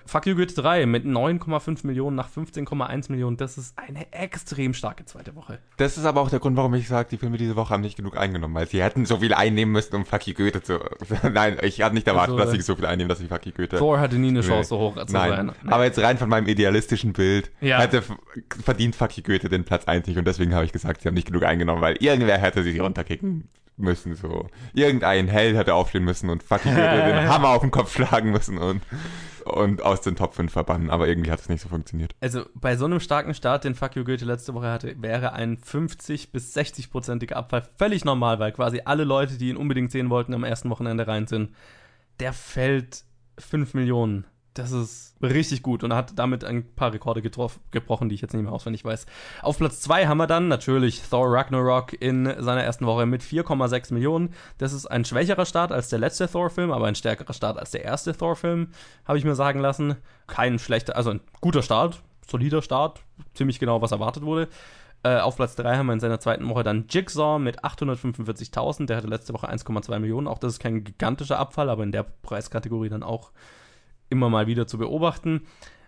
Fuck You Goethe 3 mit 9,5 Millionen nach 15,1 Millionen. Das ist eine extrem starke zweite Woche. Das ist aber auch der Grund, warum ich sage, die Filme diese Woche haben nicht genug eingenommen, weil sie hätten so viel einnehmen müssen, um Fucky Goethe zu. Nein, ich hatte nicht erwartet, Also, dass sie so viel einnehmen, dass sie Fucky Goethe. Thor hatte nie eine. Chance, so hoch zu Nein, sein. Nee. aber jetzt rein von meinem idealistischen Bild Ja. hätte verdient Fucky Goethe den Platz 1 nicht und deswegen habe ich gesagt, sie haben nicht genug eingenommen, weil irgendwer hätte sie runterkicken müssen, so. Irgendein Held hätte aufstehen müssen und Fucky Goethe den Hammer auf den Kopf schlagen müssen und, und aus den Top 5 verbannen, aber irgendwie hat es nicht so funktioniert. Also bei so einem starken Start, den Fuck You Goethe letzte Woche hatte, wäre ein 50 bis 60-prozentiger Abfall völlig normal, weil quasi alle Leute, die ihn unbedingt sehen wollten, am ersten Wochenende rein sind. Der fällt 5 Millionen. Das ist richtig gut und hat damit ein paar Rekorde gebrochen, die ich jetzt nicht mehr auswendig weiß. Auf Platz 2 haben wir dann natürlich Thor Ragnarok in seiner ersten Woche mit 4,6 Millionen. Das ist ein schwächerer Start als der letzte Thor-Film, aber ein stärkerer Start als der erste Thor-Film, habe ich mir sagen lassen. Kein schlechter, also ein guter Start, solider Start, ziemlich genau, was erwartet wurde. Äh, auf Platz 3 haben wir in seiner zweiten Woche dann Jigsaw mit 845.000. Der hatte letzte Woche 1,2 Millionen. Auch das ist kein gigantischer Abfall, aber in der Preiskategorie dann auch immer mal wieder zu beobachten.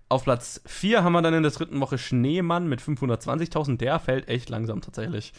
Auf Platz 4 haben wir dann in der dritten Woche Schneemann mit 520.000. Der fällt echt langsam tatsächlich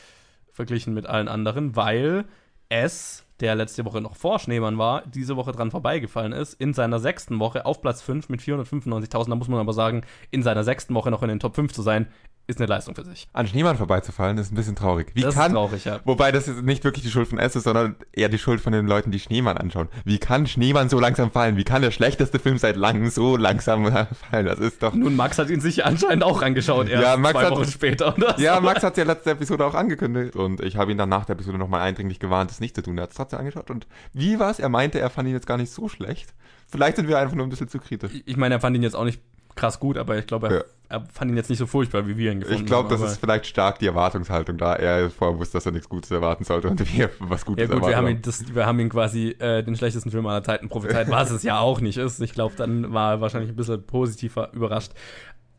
verglichen mit allen anderen, weil es, der letzte Woche noch vor Schneemann war, diese Woche dran vorbeigefallen ist, in seiner sechsten Woche auf Platz 5 mit 495.000. Da muss man aber sagen, in seiner sechsten Woche noch in den Top 5 zu sein, ist eine Leistung für sich. An Schneemann vorbeizufallen ist ein bisschen traurig. Wie Das ist kann, traurig, ja. Wobei das ist nicht wirklich die Schuld von S ist, sondern eher die Schuld von den Leuten, die Schneemann anschauen. Wie kann Schneemann so langsam fallen? Wie kann der schlechteste Film seit langem so langsam fallen? Das ist doch. Nun, Max hat ihn sich anscheinend auch angeschaut, erst Ja, Max zwei hat- Wochen später. Oder Ja. Max hat ja letzte Episode auch angekündigt und ich habe ihn dann nach der Episode nochmal eindringlich gewarnt, das nicht zu tun. Er hat es trotzdem angeschaut und wie war's? Er meinte, er fand ihn jetzt gar nicht so schlecht. Vielleicht sind wir einfach nur ein bisschen zu kritisch. Ich meine, er fand ihn jetzt auch nicht krass gut, aber ich glaube, er, Ja. er fand ihn jetzt nicht so furchtbar, wie wir ihn gefunden Ich glaube, haben. das aber- ist vielleicht stark die Erwartungshaltung da. Er vorher wusste, dass er nichts Gutes erwarten sollte und wir was Gutes Ja gut, wir haben, ihn, das, wir haben ihn quasi äh, den schlechtesten Film aller Zeiten prophezeit, was es ja auch nicht ist. Ich glaube, dann war er wahrscheinlich ein bisschen positiver überrascht.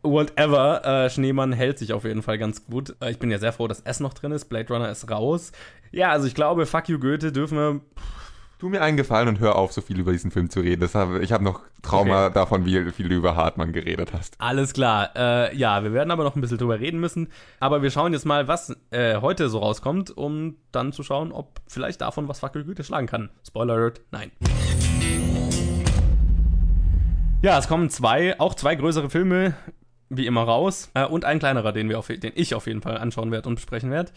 Whatever. Äh, Schneemann hält sich auf jeden Fall ganz gut. Äh, ich bin ja sehr froh, dass S noch drin ist. Blade Runner ist raus. Ja, also ich glaube, Fuck You Goethe dürfen wir. Tu mir einen Gefallen und hör auf, so viel über diesen Film zu reden. Das hab, ich habe noch Trauma Okay. davon, wie viel du über Hartmann geredet hast. Alles klar. Äh, ja, wir werden aber noch ein bisschen drüber reden müssen. Aber wir schauen jetzt mal, was äh, heute so rauskommt, um dann zu schauen, ob vielleicht davon was Fuck You Goethe schlagen kann. Spoiler Alert, nein. Ja, es kommen zwei, auch zwei größere Filme, wie immer raus. Äh, und ein kleinerer, den, wir auf, den ich auf jeden Fall anschauen werde und besprechen werde.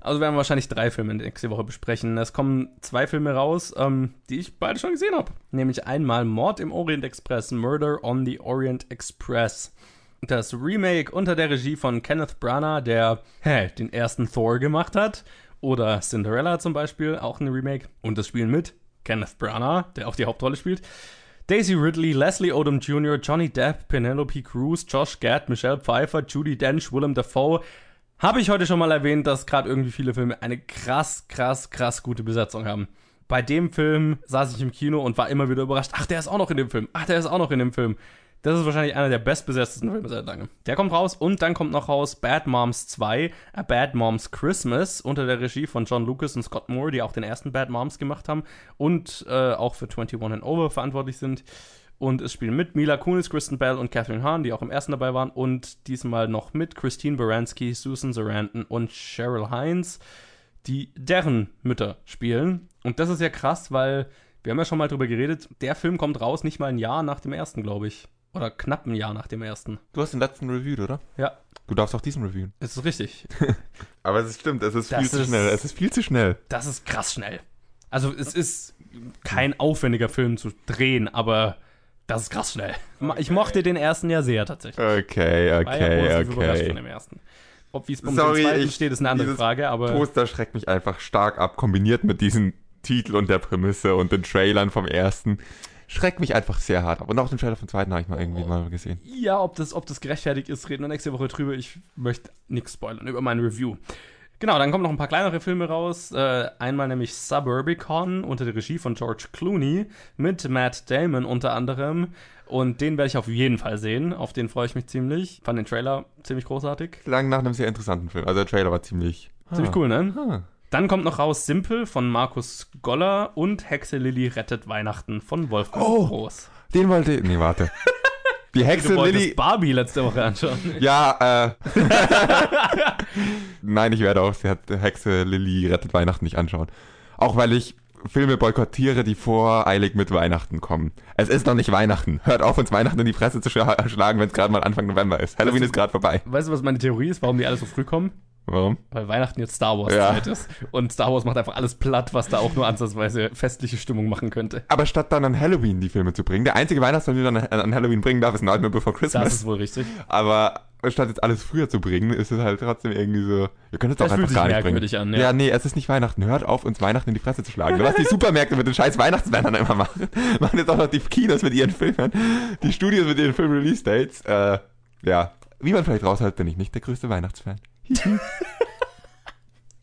Also werden wir wahrscheinlich drei Filme nächste Woche besprechen. Es kommen zwei Filme raus, ähm, die ich beide schon gesehen habe. Nämlich einmal Mord im Orient Express, Murder on the Orient Express. Das Remake unter der Regie von Kenneth Branagh, der hä, den ersten Thor gemacht hat. Oder Cinderella zum Beispiel, auch ein Remake. Und das spielen mit Kenneth Branagh, der auch die Hauptrolle spielt. Daisy Ridley, Leslie Odom Jr., Johnny Depp, Penelope Cruz, Josh Gad, Michelle Pfeiffer, Judy Dench, Willem Dafoe. Habe ich heute schon mal erwähnt, dass gerade irgendwie viele Filme eine krass, krass, krass gute Besetzung haben. Bei dem Film saß ich im Kino und war immer wieder überrascht. Ach, der ist auch noch in dem Film. Ach, der ist auch noch in dem Film. Das ist wahrscheinlich einer der bestbesetztesten Filme seit langem. Der kommt raus und dann kommt noch raus Bad Moms 2, A Bad Moms Christmas unter der Regie von John Lucas und Scott Moore, die auch den ersten Bad Moms gemacht haben und äh, auch für 21 and Over verantwortlich sind. Und es spielen mit Mila Kunis, Kristen Bell und Catherine Hahn, die auch im ersten dabei waren. Und diesmal noch mit Christine Baranski, Susan Sarandon und Cheryl Hines, die deren Mütter spielen. Und das ist ja krass, weil wir haben ja schon mal drüber geredet. Der Film kommt raus nicht mal ein Jahr nach dem ersten, glaube ich. Oder knapp ein Jahr nach dem ersten. Du hast den letzten reviewed, oder? Ja, Du darfst auch diesen reviewen. es ist richtig. Aber es stimmt, es ist Das viel zu ist- schnell. Es ist viel zu schnell. Das ist krass schnell. Also es ist kein aufwendiger Film zu drehen, aber das ist krass schnell. Ich mochte den ersten ja sehr tatsächlich. Okay, War ja okay, überrascht von okay. dem ersten. Ob wie es beim Sorry, zweiten ich- steht, ist eine andere Frage, aber Poster schreckt mich einfach stark ab, kombiniert mit diesem Titel und der Prämisse und den Trailern vom ersten. Schreckt mich einfach sehr hart ab. Und auch den Trailer vom zweiten habe ich mal irgendwie mal gesehen. ja, ob das, ob das gerechtfertigt ist, reden wir nächste Woche drüber. Ich möchte nichts spoilern über meine Review. Genau, dann kommen noch ein paar kleinere Filme raus. Äh, einmal nämlich Suburbicon unter der Regie von George Clooney mit Matt Damon unter anderem. Und den werde ich auf jeden Fall sehen. Auf den freue ich mich ziemlich. Fand den Trailer ziemlich großartig. Klang nach einem sehr interessanten Film. Also der Trailer war ziemlich. Ziemlich Ah. cool, ne? Ah. Dann kommt noch raus Simple von Markus Goller und Hexe Lilly rettet Weihnachten von Wolfgang Oh. Groß. Den wollte. Nee, warte. Die Hexe Du Lilly. Barbie letzte Woche anschauen. Ja, äh. Nein, ich werde auch sie hat Hexe Lilly rettet Weihnachten nicht anschauen. Auch weil ich Filme boykottiere, die voreilig mit Weihnachten kommen. Es ist noch nicht Weihnachten. Hört auf, uns Weihnachten in die Fresse zu schla schlagen, wenn es gerade mal Anfang November ist. Halloween ist gerade vorbei. Weißt du, was meine Theorie ist, warum die alle so früh kommen? Warum? Weil Weihnachten jetzt Star Wars Ja. Zeit ist. Und Star Wars macht einfach alles platt, was da auch nur ansatzweise festliche Stimmung machen könnte. Aber statt dann an Halloween die Filme zu bringen, der einzige Weihnachtsfilm, den du dann an Halloween bringen darf, ist Nightmare Before Das Christmas. ist wohl richtig. Aber statt jetzt alles früher zu bringen, ist es halt trotzdem irgendwie so, ihr könnt es Das auch einfach gar nicht bringen. an, ja. ja. nee, es ist nicht Weihnachten. Hört auf, uns Weihnachten in die Fresse zu schlagen. Was die Supermärkte mit den scheiß Weihnachtsbannern immer machen. Machen jetzt auch noch die Kinos mit ihren Filmen, die Studios mit ihren Film-Release-Dates. Äh, ja, wie man vielleicht raushält, bin ich nicht der größte Weihnachtsfan.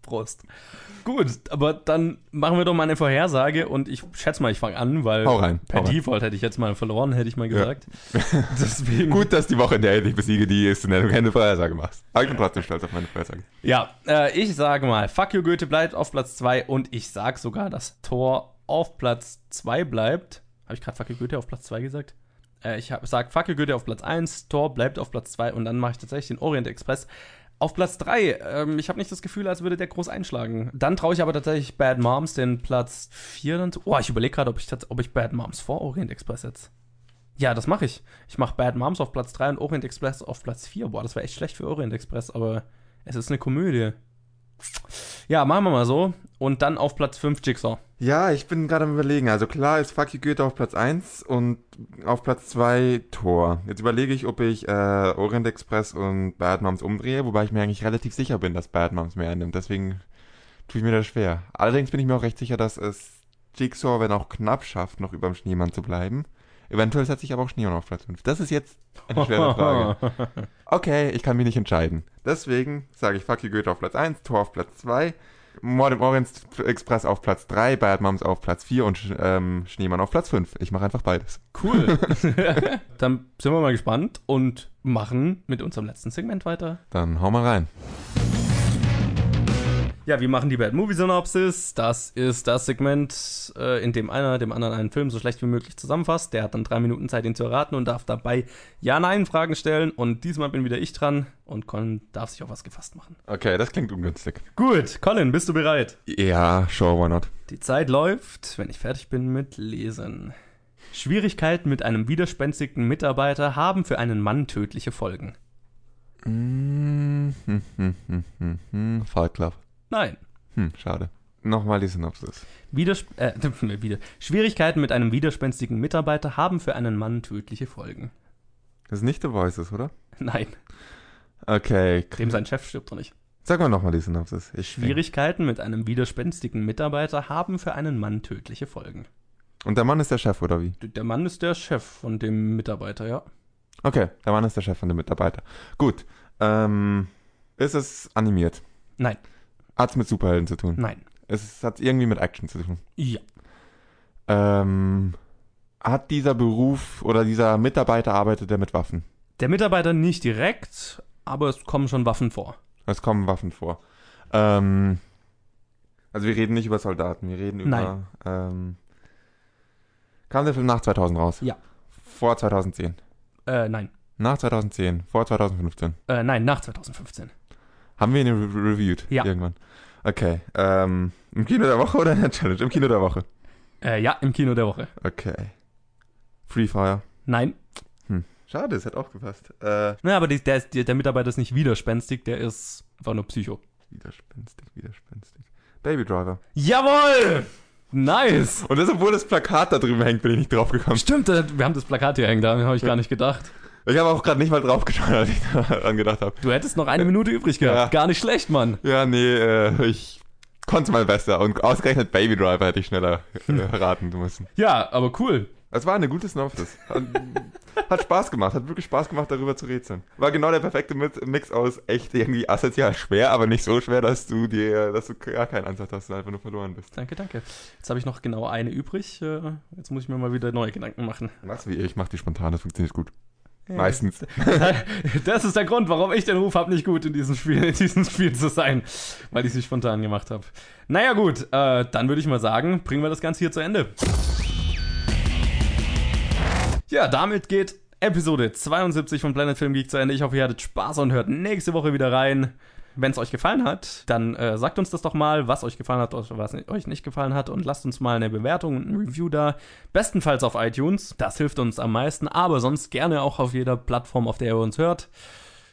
Prost. Gut, aber dann machen wir doch mal eine Vorhersage und ich schätze mal, ich fange an, weil Hau rein, per hau rein. Default hätte ich jetzt mal verloren, hätte ich mal gesagt. Deswegen. Gut, dass die Woche, in der ich besiege, die ist, in der du keine Vorhersage machst. Aber ich bin trotzdem stolz auf meine Vorhersage. Ja, äh, ich sage mal, Fuck You Goethe bleibt auf Platz 2 und ich sag sogar, dass Tor auf Platz 2 bleibt. Habe ich gerade Fuck You Goethe auf Platz 2 gesagt? Äh, ich sage Fuck You Goethe auf Platz 1, Tor bleibt auf Platz 2 und dann mache ich tatsächlich den Orient Express auf Platz 3. Ähm, ich habe nicht das Gefühl, als würde der groß einschlagen. Dann traue ich aber tatsächlich Bad Moms den Platz 4 dann. Oh, ich überlege gerade, ob ich, ob ich Bad Moms vor Orient Express setze. Ja, das mache ich. Ich mache Bad Moms auf Platz 3 und Orient Express auf Platz 4. Boah, das wäre echt schlecht für Orient Express, aber es ist eine Komödie. Ja, machen wir mal so. Und dann auf Platz 5 Jigsaw. Ja, ich bin gerade am überlegen. Also klar ist Fuck You Goethe auf Platz 1 und auf Platz 2 Tor. Jetzt überlege ich, ob ich äh, Orient Express und Bad Moms umdrehe, wobei ich mir eigentlich relativ sicher bin, dass Bad Moms mehr annimmt. Deswegen tue ich mir das schwer. Allerdings bin ich mir auch recht sicher, dass es Jigsaw, wenn auch knapp schafft, noch über dem Schneemann zu bleiben. Eventuell setze ich aber auch Schneemann auf Platz 5. Das ist jetzt eine schwere Frage. Okay, ich kann mich nicht entscheiden. Deswegen sage ich Fuck You Goethe auf Platz 1, Tor auf Platz 2. Mord im Orient Express auf Platz 3, Bad Moms auf Platz 4 und ähm, Schneemann auf Platz 5. Ich mache einfach beides. Cool. Dann sind wir mal gespannt und machen mit unserem letzten Segment weiter. Dann hau mal rein. Ja, wir machen die Bad Movie Synopsis. Das ist das Segment, äh, in dem einer dem anderen einen Film so schlecht wie möglich zusammenfasst. Der hat dann drei Minuten Zeit, ihn zu erraten und darf dabei Ja-Nein-Fragen stellen. Und diesmal bin wieder ich dran und Colin darf sich auf was gefasst machen. Okay, das klingt ungünstig. Gut, Colin, bist du bereit? Ja, sure, why not? Die Zeit läuft, wenn ich fertig bin mit Lesen. Schwierigkeiten mit einem widerspenstigen Mitarbeiter haben für einen Mann tödliche Folgen. Mm, hm, hm, hm. Fight Club. Nein. Hm, schade. Nochmal die Synopsis. Widers äh, wieder. Schwierigkeiten mit einem widerspenstigen Mitarbeiter haben für einen Mann tödliche Folgen. Das ist nicht The Voices, oder? Nein, Okay. dem sein Chef stirbt doch nicht. Sag mal nochmal die Synopsis. Ich Schwierigkeiten mit einem widerspenstigen Mitarbeiter haben für einen Mann tödliche Folgen. Und der Mann ist der Chef, oder wie? Der Mann ist der Chef von dem Mitarbeiter, ja. Okay, der Mann ist der Chef von dem Mitarbeiter. Gut. Ähm, ist es animiert? Nein, Hat es mit Superhelden zu tun? nein. Es hat irgendwie mit Action zu tun. Ja. Ähm, hat dieser Beruf oder dieser Mitarbeiter arbeitet er mit Waffen? Der Mitarbeiter nicht direkt, aber es kommen schon Waffen vor. Es kommen Waffen vor. Ähm, also wir reden nicht über Soldaten, wir reden über. Nein. Ähm, kam der Film nach 2000 raus? Ja. Vor 2010. Äh, nein. Nach 2010, vor 2015. Äh, nein, nach 2015. Haben wir ihn re reviewed? Ja. Irgendwann. Okay. Ähm, Im Kino der Woche oder in der Challenge? Im Kino der Woche. Äh, ja, im Kino der Woche. Okay. Free Fire. Nein. Schade, es hat aufgepasst. Äh, Naja, aber die, der, ist, der, Mitarbeiter ist nicht widerspenstig, der ist einfach nur Psycho. widerspenstig, widerspenstig. Baby Driver. Jawohl! Nice! Und das, obwohl das Plakat da drüben hängt, bin ich nicht drauf gekommen. Stimmt, wir haben das Plakat hier hängen, da habe ich gar nicht gedacht. Ich habe auch gerade nicht mal drauf geschaut, als ich daran gedacht habe. Du hättest noch eine Minute übrig gehabt. Ja. Gar nicht schlecht, Mann. Ja, nee, äh, ich konnte mal besser. Und ausgerechnet Baby Driver hätte ich schneller äh, raten müssen. Ja, aber cool. Es war eine gute Synopsis. Hat, hat Spaß gemacht, hat wirklich Spaß gemacht, darüber zu rätseln. War genau der perfekte Mix aus echt irgendwie asozial schwer, aber nicht so schwer, dass du dir, dass du gar keinen Ansatz hast und einfach nur verloren bist. Danke, danke. Jetzt habe ich noch genau eine übrig. Äh, Jetzt muss ich mir mal wieder neue Gedanken machen. Mach's wie ich, mach die spontan, das funktioniert gut. Meistens. Das ist der Grund, warum ich den Ruf habe, nicht gut in diesem Spiel, in diesem Spiel zu sein, weil ich es nicht spontan gemacht habe. Naja gut, äh, dann würde ich mal sagen, bringen wir das Ganze hier zu Ende. Ja, damit geht Episode 72 von Planet Film Geek zu Ende. Ich hoffe, ihr hattet Spaß und hört nächste Woche wieder rein. Wenn es euch gefallen hat, dann äh, sagt uns das doch mal, was euch gefallen hat oder was euch nicht gefallen hat und lasst uns mal eine Bewertung und ein Review da. Bestenfalls auf iTunes, das hilft uns am meisten, aber sonst gerne auch auf jeder Plattform, auf der ihr uns hört.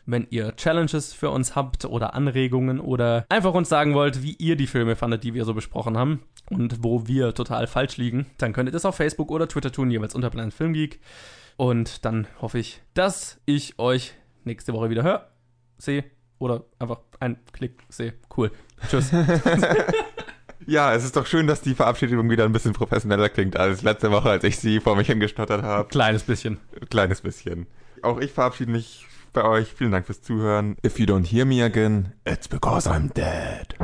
Wenn ihr Challenges für uns habt oder Anregungen oder einfach uns sagen wollt, wie ihr die Filme fandet, die wir so besprochen haben und wo wir total falsch liegen, dann könnt ihr das auf Facebook oder Twitter tun, jeweils unter Planet Film Geek. Und dann hoffe ich, dass ich euch nächste Woche wieder höre, sehe oder einfach einen Klick sehe. Cool. Tschüss. Ja, es ist doch schön, dass die Verabschiedung wieder ein bisschen professioneller klingt als letzte Woche, als ich sie vor mich hingestottert habe. Kleines bisschen. Kleines bisschen. Auch ich verabschiede mich bei euch. Vielen Dank fürs Zuhören. If you don't hear me again, it's because I'm dead.